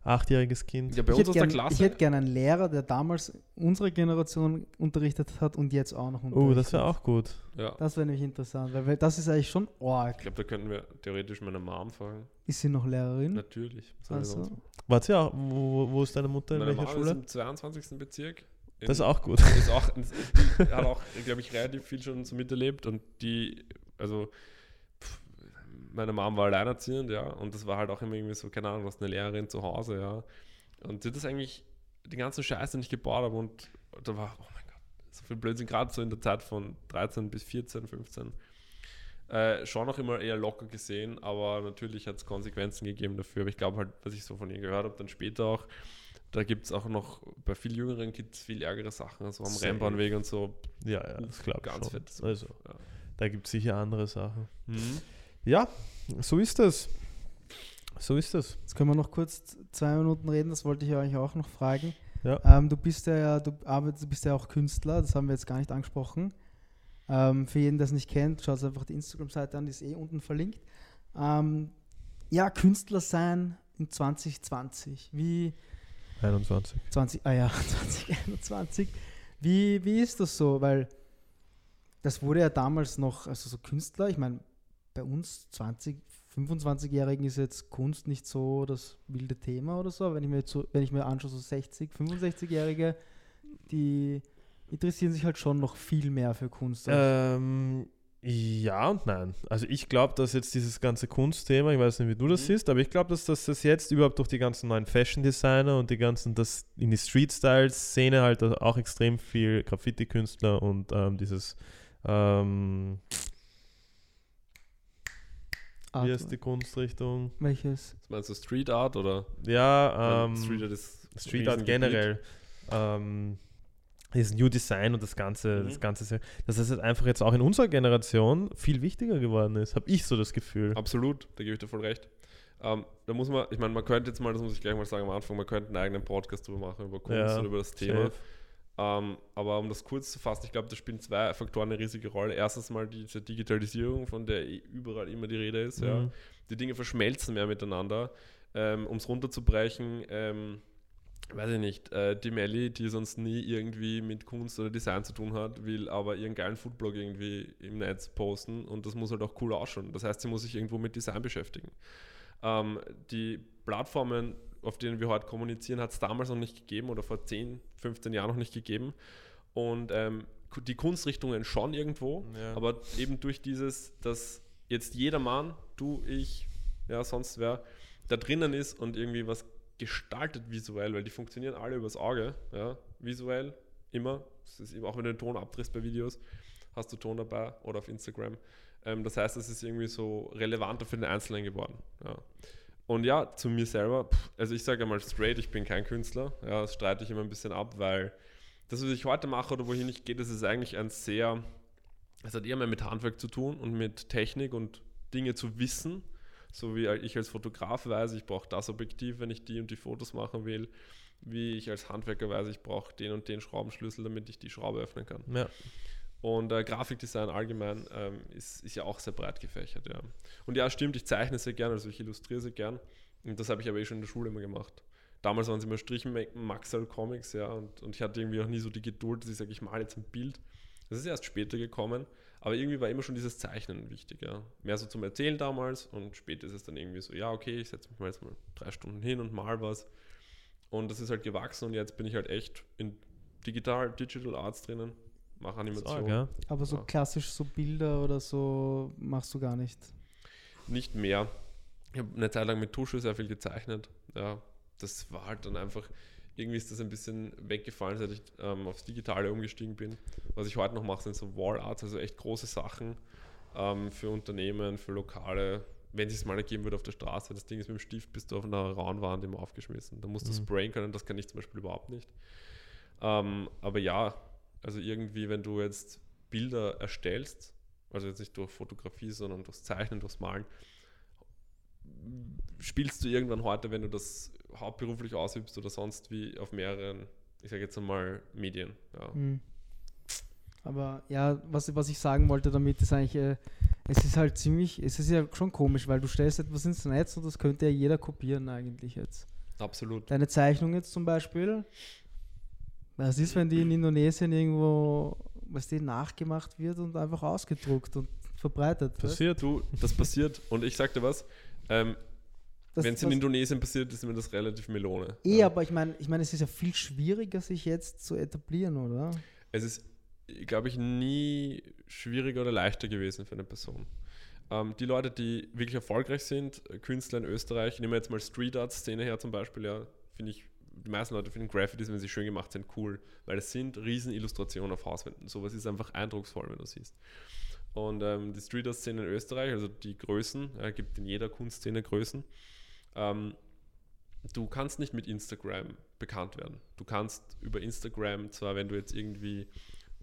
achtjähriges Kind. ja bei ich uns hätte aus der gern, ich Klasse. hätte gerne einen Lehrer, der damals unsere Generation unterrichtet hat und jetzt auch noch Oh, unterrichtet. das wäre auch gut. ja. Das wäre nämlich interessant, weil das ist eigentlich schon arg. Ich glaube, da könnten wir theoretisch meine Mom fragen. Ist sie noch Lehrerin? Natürlich. Ich Also, sonst? Wart ihr auch? Wo, wo ist deine Mutter? In Meine welcher Mom ist Schule? im 22. Bezirk. In- Das ist auch gut. ist auch, hat auch, glaube ich, relativ viel schon so miterlebt und die, also pff, meine Mom war alleinerziehend, ja, und das war halt auch immer irgendwie so, keine Ahnung, du hast eine Lehrerin zu Hause, ja, und sie hat das eigentlich den ganzen Scheiß, den ich gebaut habe und da war, oh mein Gott, so viel Blödsinn, gerade so in der Zeit von 13 bis 14, 15, äh, schon noch immer eher locker gesehen, aber natürlich hat es Konsequenzen gegeben dafür, aber ich glaube halt, was ich so von ihr gehört habe, dann später auch, da gibt es auch noch, bei viel Jüngeren gibt es viel ärgere Sachen, so am Safe. Rennbahnweg und so. Ja, ja, das glaube ich Ganz schon. fettes Also, Ja. da gibt es sicher andere Sachen. Mhm. Ja, so ist das. So ist das. Jetzt können wir noch kurz zwei Minuten reden, das wollte ich euch auch noch fragen. Ja. Ähm, du bist ja, ja, du arbeitest, du bist ja auch Künstler, das haben wir jetzt gar nicht angesprochen. Ähm, für jeden, der es nicht kennt, schaut einfach die Instagram-Seite an, die ist eh unten verlinkt. Ähm, ja, Künstler sein in 2020. Wie 21. 20, ah ja, 2021. Wie, wie ist das so? Weil das wurde ja damals noch, also so Künstler, ich meine, bei uns 20, 25-Jährigen ist jetzt Kunst nicht so das wilde Thema oder so. Wenn ich mir, jetzt so, wenn ich mir anschaue, so 60, 65-Jährige, die interessieren sich halt schon noch viel mehr für Kunst. Ähm, ja und nein. Also ich glaube, dass jetzt dieses ganze Kunstthema, ich weiß nicht, wie du das Mhm. siehst, aber ich glaube, dass, dass das jetzt überhaupt durch die ganzen neuen Fashion-Designer und die ganzen, das in die Street-Style-Szene halt auch extrem viel Graffiti-Künstler und ähm, dieses, ähm, wie Art- heißt die Kunstrichtung? Welches? Meinst du Street Art oder? Ja, ähm, Street Art ist Street Art generell. Ähm, dieses New Design und das Ganze, Mhm. das Ganze, dass das jetzt einfach jetzt auch in unserer Generation viel wichtiger geworden ist, habe ich so das Gefühl. Absolut, da gebe ich dir voll recht. Ähm, da muss man, ich meine, man könnte jetzt mal, das muss ich gleich mal sagen am Anfang, man könnte einen eigenen Podcast drüber machen, über Kunst Ja, und über das Thema. Ähm, aber um das kurz zu fassen, ich glaube, da spielen zwei Faktoren eine riesige Rolle. Erstens mal diese Digitalisierung, von der überall immer die Rede ist. Ja. Mhm. Die Dinge verschmelzen mehr miteinander. Ähm, um es runterzubrechen, ähm, weiß ich nicht, äh, die Melli, die sonst nie irgendwie mit Kunst oder Design zu tun hat, will aber ihren geilen Foodblog irgendwie im Netz posten und das muss halt auch cool ausschauen. Das heißt, sie muss sich irgendwo mit Design beschäftigen. Ähm, die Plattformen, auf denen wir heute kommunizieren, hat es damals noch nicht gegeben oder vor 10, 15 Jahren noch nicht gegeben. Und ähm, die Kunstrichtungen schon irgendwo, Ja. aber eben durch dieses, dass jetzt jeder Mann, du, ich, ja, sonst wer, da drinnen ist und irgendwie was gestaltet visuell, weil die funktionieren alle übers Auge, ja, visuell, immer. Das ist eben, auch wenn du den Ton abdrehst bei Videos, hast du Ton dabei oder auf Instagram. Ähm, das heißt, es ist irgendwie so relevanter für den Einzelnen geworden. Ja. Und ja, zu mir selber, pff, also ich sage einmal straight, ich bin kein Künstler. Ja, das streite ich immer ein bisschen ab, weil das, was ich heute mache oder wohin ich gehe, das ist eigentlich ein sehr, es hat eher mehr mit Handwerk zu tun und mit Technik und Dinge zu wissen. So wie ich als Fotograf weiß, ich brauche das Objektiv, wenn ich die und die Fotos machen will. Wie ich als Handwerker weiß, ich brauche den und den Schraubenschlüssel, damit ich die Schraube öffnen kann. Ja. Und äh, Grafikdesign allgemein ähm, ist, ist ja auch sehr breit gefächert, ja. Und ja, stimmt, ich zeichne sehr gern, also ich illustriere sehr gern. Und das habe ich aber eh schon in der Schule immer gemacht. Damals waren es immer Strichen Maxel Comics, ja, und, und ich hatte irgendwie auch nie so die Geduld, dass ich sage, ich male jetzt ein Bild. Das ist erst später gekommen, aber irgendwie war immer schon dieses Zeichnen wichtig, ja. Mehr so zum Erzählen damals und später ist es dann irgendwie so, ja, okay, ich setze mich mal jetzt mal drei Stunden hin und mal was. Und das ist halt gewachsen und jetzt bin ich halt echt in Digital, Digital Arts drinnen, mache Animation. Ja. Aber so Ja. klassisch so Bilder oder so machst du gar nicht. Nicht mehr. Ich habe eine Zeit lang mit Tusche sehr viel gezeichnet. Ja, das war halt dann einfach, irgendwie ist das ein bisschen weggefallen, seit ich ähm, aufs Digitale umgestiegen bin. Was ich heute noch mache, sind so Wall Arts, also echt große Sachen ähm, für Unternehmen, für Lokale. Wenn es mal ergeben wird auf der Straße, das Ding ist mit dem Stift, bist du auf einer rauen Wand immer aufgeschmissen. Da musst du Mhm. sprayen können, das kann ich zum Beispiel überhaupt nicht. Ähm, aber ja, also irgendwie, wenn du jetzt Bilder erstellst, also jetzt nicht durch Fotografie, sondern durchs Zeichnen, durchs Malen, spielst du irgendwann heute, wenn du das hauptberuflich ausübst oder sonst wie auf mehreren, ich sage jetzt einmal Medien. Ja. Mhm. Aber ja, was, was ich sagen wollte damit ist eigentlich, äh, es ist halt ziemlich, es ist ja schon komisch, weil du stellst etwas ins Netz und das könnte ja jeder kopieren eigentlich jetzt. Absolut. Deine Zeichnung jetzt zum Beispiel, was ist, wenn die in Indonesien irgendwo, was die nachgemacht wird und einfach ausgedruckt und verbreitet wird? Passiert. Du, das passiert und ich sagte was, ähm, wenn es in Indonesien passiert, ist mir das relativ Melone. Eh, Ja. aber ich meine, ich meine, es ist ja viel schwieriger, sich jetzt zu etablieren, oder? Es ist, glaube ich, nie schwieriger oder leichter gewesen für eine Person. Ähm, die Leute, die wirklich erfolgreich sind, Künstler in Österreich, nehmen wir jetzt mal Street Art Szene her zum Beispiel, ja, finde ich, die meisten Leute finden Graffitis, wenn sie schön gemacht sind, cool, weil es sind riesen Illustrationen auf Hauswänden. Sowas ist einfach eindrucksvoll, wenn du siehst. Und ähm, die Street Art Szene in Österreich, also die Größen, äh, gibt in jeder Kunstszene Größen. Ähm, du kannst nicht mit Instagram bekannt werden. Du kannst über Instagram zwar, wenn du jetzt irgendwie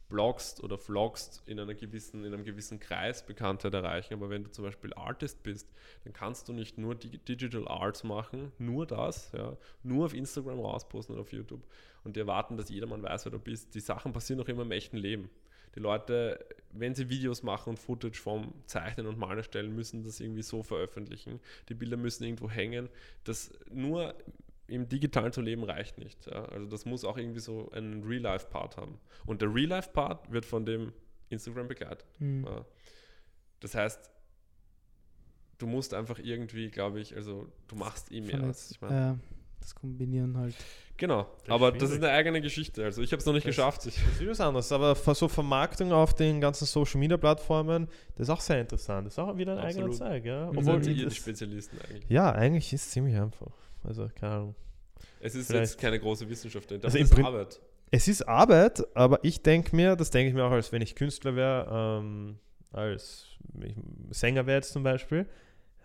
bloggst oder vloggst, in, einer gewissen, in einem gewissen Kreis Bekanntheit erreichen, aber wenn du zum Beispiel Artist bist, dann kannst du nicht nur Di- Digital Arts machen, nur das, ja, nur auf Instagram rausposten oder auf YouTube und die erwarten, dass jedermann weiß, wer du bist. Die Sachen passieren doch immer im echten Leben. Die Leute, wenn sie Videos machen und Footage vom Zeichnen und Malen erstellen, müssen das irgendwie so veröffentlichen. Die Bilder müssen irgendwo hängen. Das nur im Digitalen zu leben reicht nicht. Ja? Also das muss auch irgendwie so einen Real-Life-Part haben. Und der Real-Life-Part wird von dem Instagram begleitet. Hm. Ja. Das heißt, du musst einfach irgendwie, glaube ich, also du machst eh als Vernetzt. Ich meine. Ja, das Kombinieren halt. Genau, Das aber das ist schwierig. eine eigene Geschichte. Also ich habe es noch nicht Das- geschafft. Ich, Das ist was anderes, aber so Vermarktung auf den ganzen Social Media Plattformen, das ist auch sehr interessant. Das ist auch wieder ein eigener Absolut. Zweig, ja. Obwohl, ihr die das, Spezialisten eigentlich. ja, eigentlich ist es ziemlich einfach. Also, keine Ahnung. Es ist Vielleicht- jetzt keine große Wissenschaft dahinter, Also ist Arbeit. Es ist Arbeit, aber ich denke mir, das denke ich mir auch, als wenn ich Künstler wäre, ähm, als ich Sänger wäre jetzt zum Beispiel,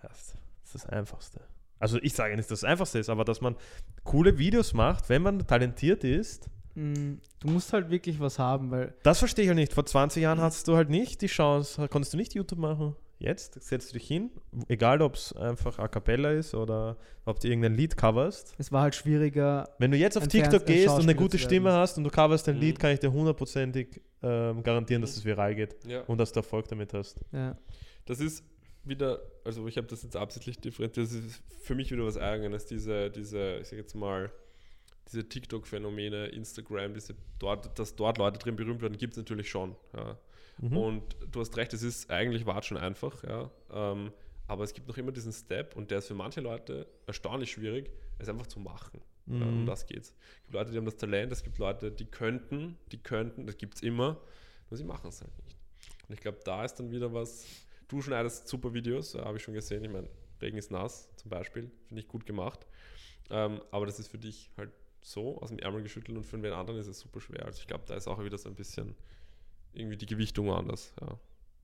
das ist das Einfachste. Also ich sage nicht, dass das Einfachste ist, aber dass man coole Videos macht, wenn man talentiert ist, Hm, Du musst halt wirklich was haben, weil das verstehe ich halt nicht. Vor 20 Jahren hattest du halt nicht die Chance, konntest du nicht YouTube machen. Jetzt setzt du dich hin, egal ob es einfach a cappella ist oder ob du irgendein Lied coverst. Es war halt schwieriger. Wenn du jetzt auf TikTok Fernseher- gehst und eine gute Stimme hast und du coverst ein Mhm. Lied, kann ich dir hundertprozentig ähm, garantieren, dass es viral geht Ja. und dass du Erfolg damit hast. Ja. Das ist wieder, also ich habe das jetzt absichtlich differenziert, das ist für mich wieder was Eigenes, diese, diese, ich sag jetzt mal, diese TikTok-Phänomene, Instagram, diese dort, dass dort Leute drin berühmt werden, gibt es natürlich schon. Ja. Mhm. Und du hast recht, es ist eigentlich war schon einfach, ja. Ähm, aber es gibt noch immer diesen Step und der ist für manche Leute erstaunlich schwierig, es einfach zu machen. Ja, um Mhm. das geht's. Es gibt Leute, die haben das Talent, es gibt Leute, die könnten, die könnten, das gibt es immer, nur sie machen es halt nicht. Und ich glaube, da ist dann wieder was. Du schneidest super Videos, ja, habe ich schon gesehen. Ich meine, Regen ist nass zum Beispiel, finde ich gut gemacht. Ähm, aber das ist für dich halt so aus dem Ärmel geschüttelt und für den anderen ist es super schwer. Also ich glaube, da ist auch wieder so ein bisschen irgendwie die Gewichtung anders. Ja.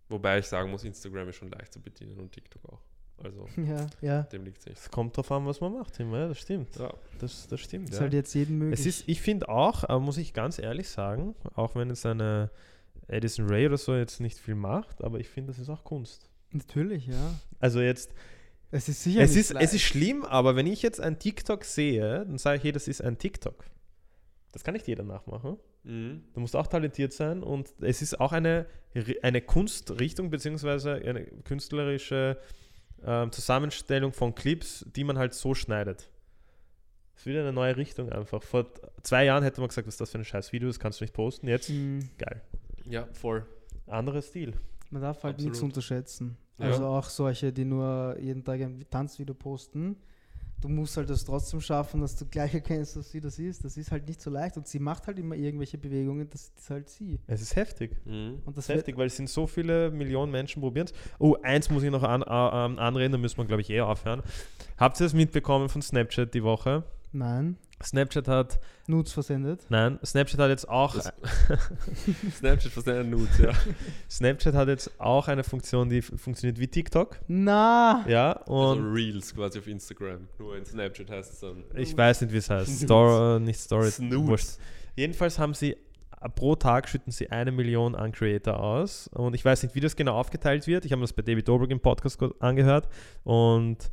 Wobei ich sagen muss, Instagram ist schon leicht zu bedienen und TikTok auch. Also Ja, ja. dem liegt es nicht. Es kommt drauf an, was man macht, immer, ja, das stimmt. Ja. Das, das stimmt. Ist Ja. halt jetzt jedem möglich. Es ist, ich finde auch, äh, muss ich ganz ehrlich sagen, auch wenn jetzt eine Edison Ray oder so jetzt nicht viel macht, aber ich finde, das ist auch Kunst. Natürlich, ja. Also jetzt, Es ist sicher es ist, es ist schlimm, aber wenn ich jetzt ein TikTok sehe, dann sage ich, hey, das ist ein TikTok. Das kann nicht jeder nachmachen. Mhm. Du musst auch talentiert sein und es ist auch eine, eine Kunstrichtung beziehungsweise eine künstlerische ähm, Zusammenstellung von Clips, die man halt so schneidet. Das ist wieder eine neue Richtung einfach. Vor zwei Jahren hätte man gesagt, was ist das für ein scheiß Video, das kannst du nicht posten. Jetzt, Mhm. geil. Ja, voll. Anderer Stil. Man darf halt nichts Absolut. unterschätzen. Ja. Also auch solche, die nur jeden Tag ein Tanzvideo posten. Du musst halt das trotzdem schaffen, dass du gleich erkennst, dass sie das ist. Das ist halt nicht so leicht. Und sie macht halt immer irgendwelche Bewegungen, das ist halt sie. Es ist heftig. Mhm. Und das Das ist heftig, weil es sind so viele Millionen Menschen probieren es. Oh, eins muss ich noch an, äh, ähm, anreden, da müssen wir, glaube ich, eh aufhören. Habt ihr es mitbekommen von Snapchat die Woche? Nein. Snapchat hat, Nudes versendet. nein, Snapchat hat jetzt auch Snapchat versendet Nudes, ja. Snapchat hat jetzt auch eine Funktion, die funktioniert wie TikTok. Na! Ja, Also und Reels quasi auf Instagram. Nur in Snapchat heißt es dann. ich weiß nicht, wie es heißt. Story, nicht Story. Snooze. Jedenfalls haben sie äh, pro Tag schütten sie eine Million an Creator aus. Und ich weiß nicht, wie das genau aufgeteilt wird. Ich habe das bei David Dobrik im Podcast angehört. Und äh,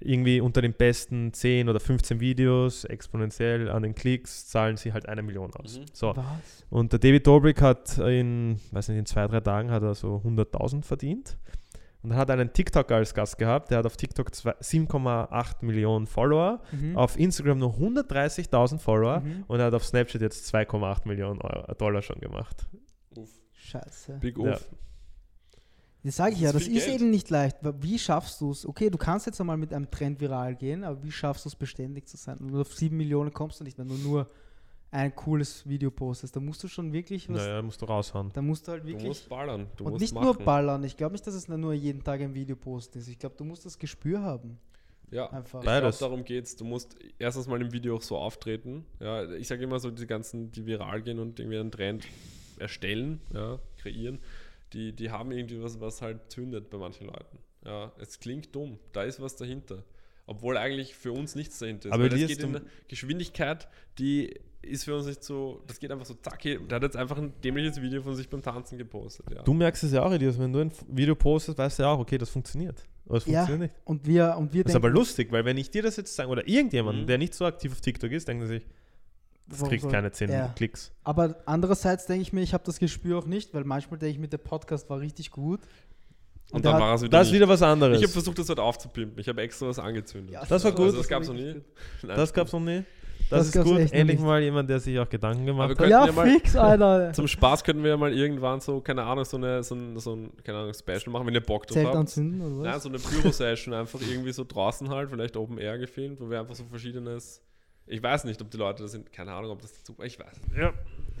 irgendwie unter den besten 10 oder 15 Videos exponentiell an den Klicks zahlen sie halt eine Million aus. Mhm. So. Was? Und der David Dobrik hat in, weiß nicht, in zwei, drei Tagen hat er so 100.000 verdient. Und er hat einen TikTok als Gast gehabt. Der hat auf TikTok zwei- 7,8 Millionen Follower, Mhm. auf Instagram nur 130.000 Follower Mhm. und er hat auf Snapchat jetzt 2,8 Millionen Euro, Dollar schon gemacht. Uff. Scheiße. Big Ja. Das sage ich Das ja, ist das ist Geld. eben nicht leicht. Wie schaffst du es? Okay, du kannst jetzt einmal mit einem Trend viral gehen, aber wie schaffst du es beständig zu sein? Und auf sieben Millionen kommst du nicht, wenn du nur ein cooles Video postest. Da musst du schon wirklich was. Naja, musst du raushauen. Da musst du halt Du wirklich. musst ballern. Du und musst nicht machen. nur ballern. Ich glaube nicht, dass es nur jeden Tag ein Video posten ist. Ich glaube, du musst das Gespür haben. Ja, Einfach. ich glaube, darum geht's. Du musst erstens mal im Video auch so auftreten. Ja, ich sage immer so, die ganzen, die viral gehen und irgendwie einen Trend erstellen, ja, kreieren, die, die haben irgendwie was, was halt zündet bei manchen Leuten. Ja, es klingt dumm. Da ist was dahinter. Obwohl eigentlich für uns nichts dahinter ist. Aber weil das geht in Geschwindigkeit, die ist für uns nicht so, das geht einfach so zack. Der hat jetzt einfach ein dämliches Video von sich beim Tanzen gepostet. Ja. Du merkst es ja auch, Elias, wenn du ein Video postest, weißt du ja auch, okay, das funktioniert. Aber es Ja, funktioniert nicht. und wir, und wir Das ist aber lustig, weil wenn ich dir das jetzt sage, oder irgendjemand, Mhm. der nicht so aktiv auf TikTok ist, denkt er sich, das Warum kriegt soll- keine 10 Ja. Klicks. Aber andererseits denke ich mir, ich habe das Gespür auch nicht, weil manchmal denke ich mir, der Podcast war richtig gut. und der dann war es wieder. Das ist wieder was anderes. Ich habe versucht, das heute aufzupimpen. Ich habe extra was angezündet. Ja, Das war gut. Also, das gab es noch nie. Nein, das gab's noch nie. Das, Das ist gut. Endlich mal jemand, der sich auch Gedanken gemacht Aber hat. Ja, mal- fix, Alter. Zum Spaß könnten wir ja mal irgendwann so, keine Ahnung, so, eine, so, ein, so ein keine Ahnung, Special machen, wenn ihr Bock drauf Zelt habt. anzünden oder was? Nein, so eine Pyro-Session einfach irgendwie so draußen halt, vielleicht Open Air gefilmt, wo wir einfach so verschiedenes. Ich weiß nicht, ob die Leute das sind, keine Ahnung, ob das dazu. Ich weiß. Ja.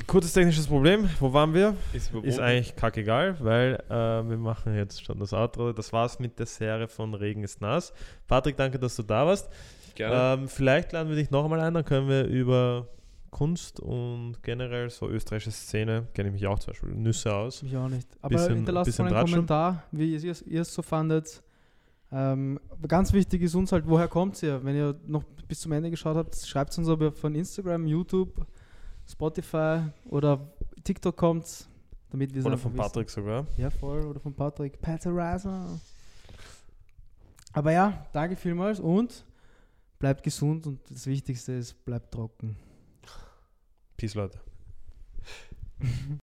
Kurzes technisches Problem. Wo waren wir? Ist. Ist eigentlich kackegal, weil äh, wir machen jetzt schon das Outro. Das war's mit der Serie von Regen ist nass. Patrick, danke, dass du da warst. Gerne. Ähm, vielleicht laden wir dich noch einmal ein, dann können wir über Kunst und generell so österreichische Szene, kenne ich mich auch zum Beispiel Nüsse aus. Ich auch nicht. Aber Bisschen- hinterlasst mal einen. Kommentar, wie ihr es so fandet. Ähm, ganz wichtig ist uns halt, woher kommt ihr? Wenn ihr noch bis zum Ende geschaut habt, schreibt es uns aber von Instagram, YouTube, Spotify oder TikTok kommt. Damit wir Oder von wissen. Patrick sogar. Ja, voll. Oder von Patrick. Paterizer. Aber ja, danke vielmals und bleibt gesund und das Wichtigste ist, bleibt trocken. Peace, Leute.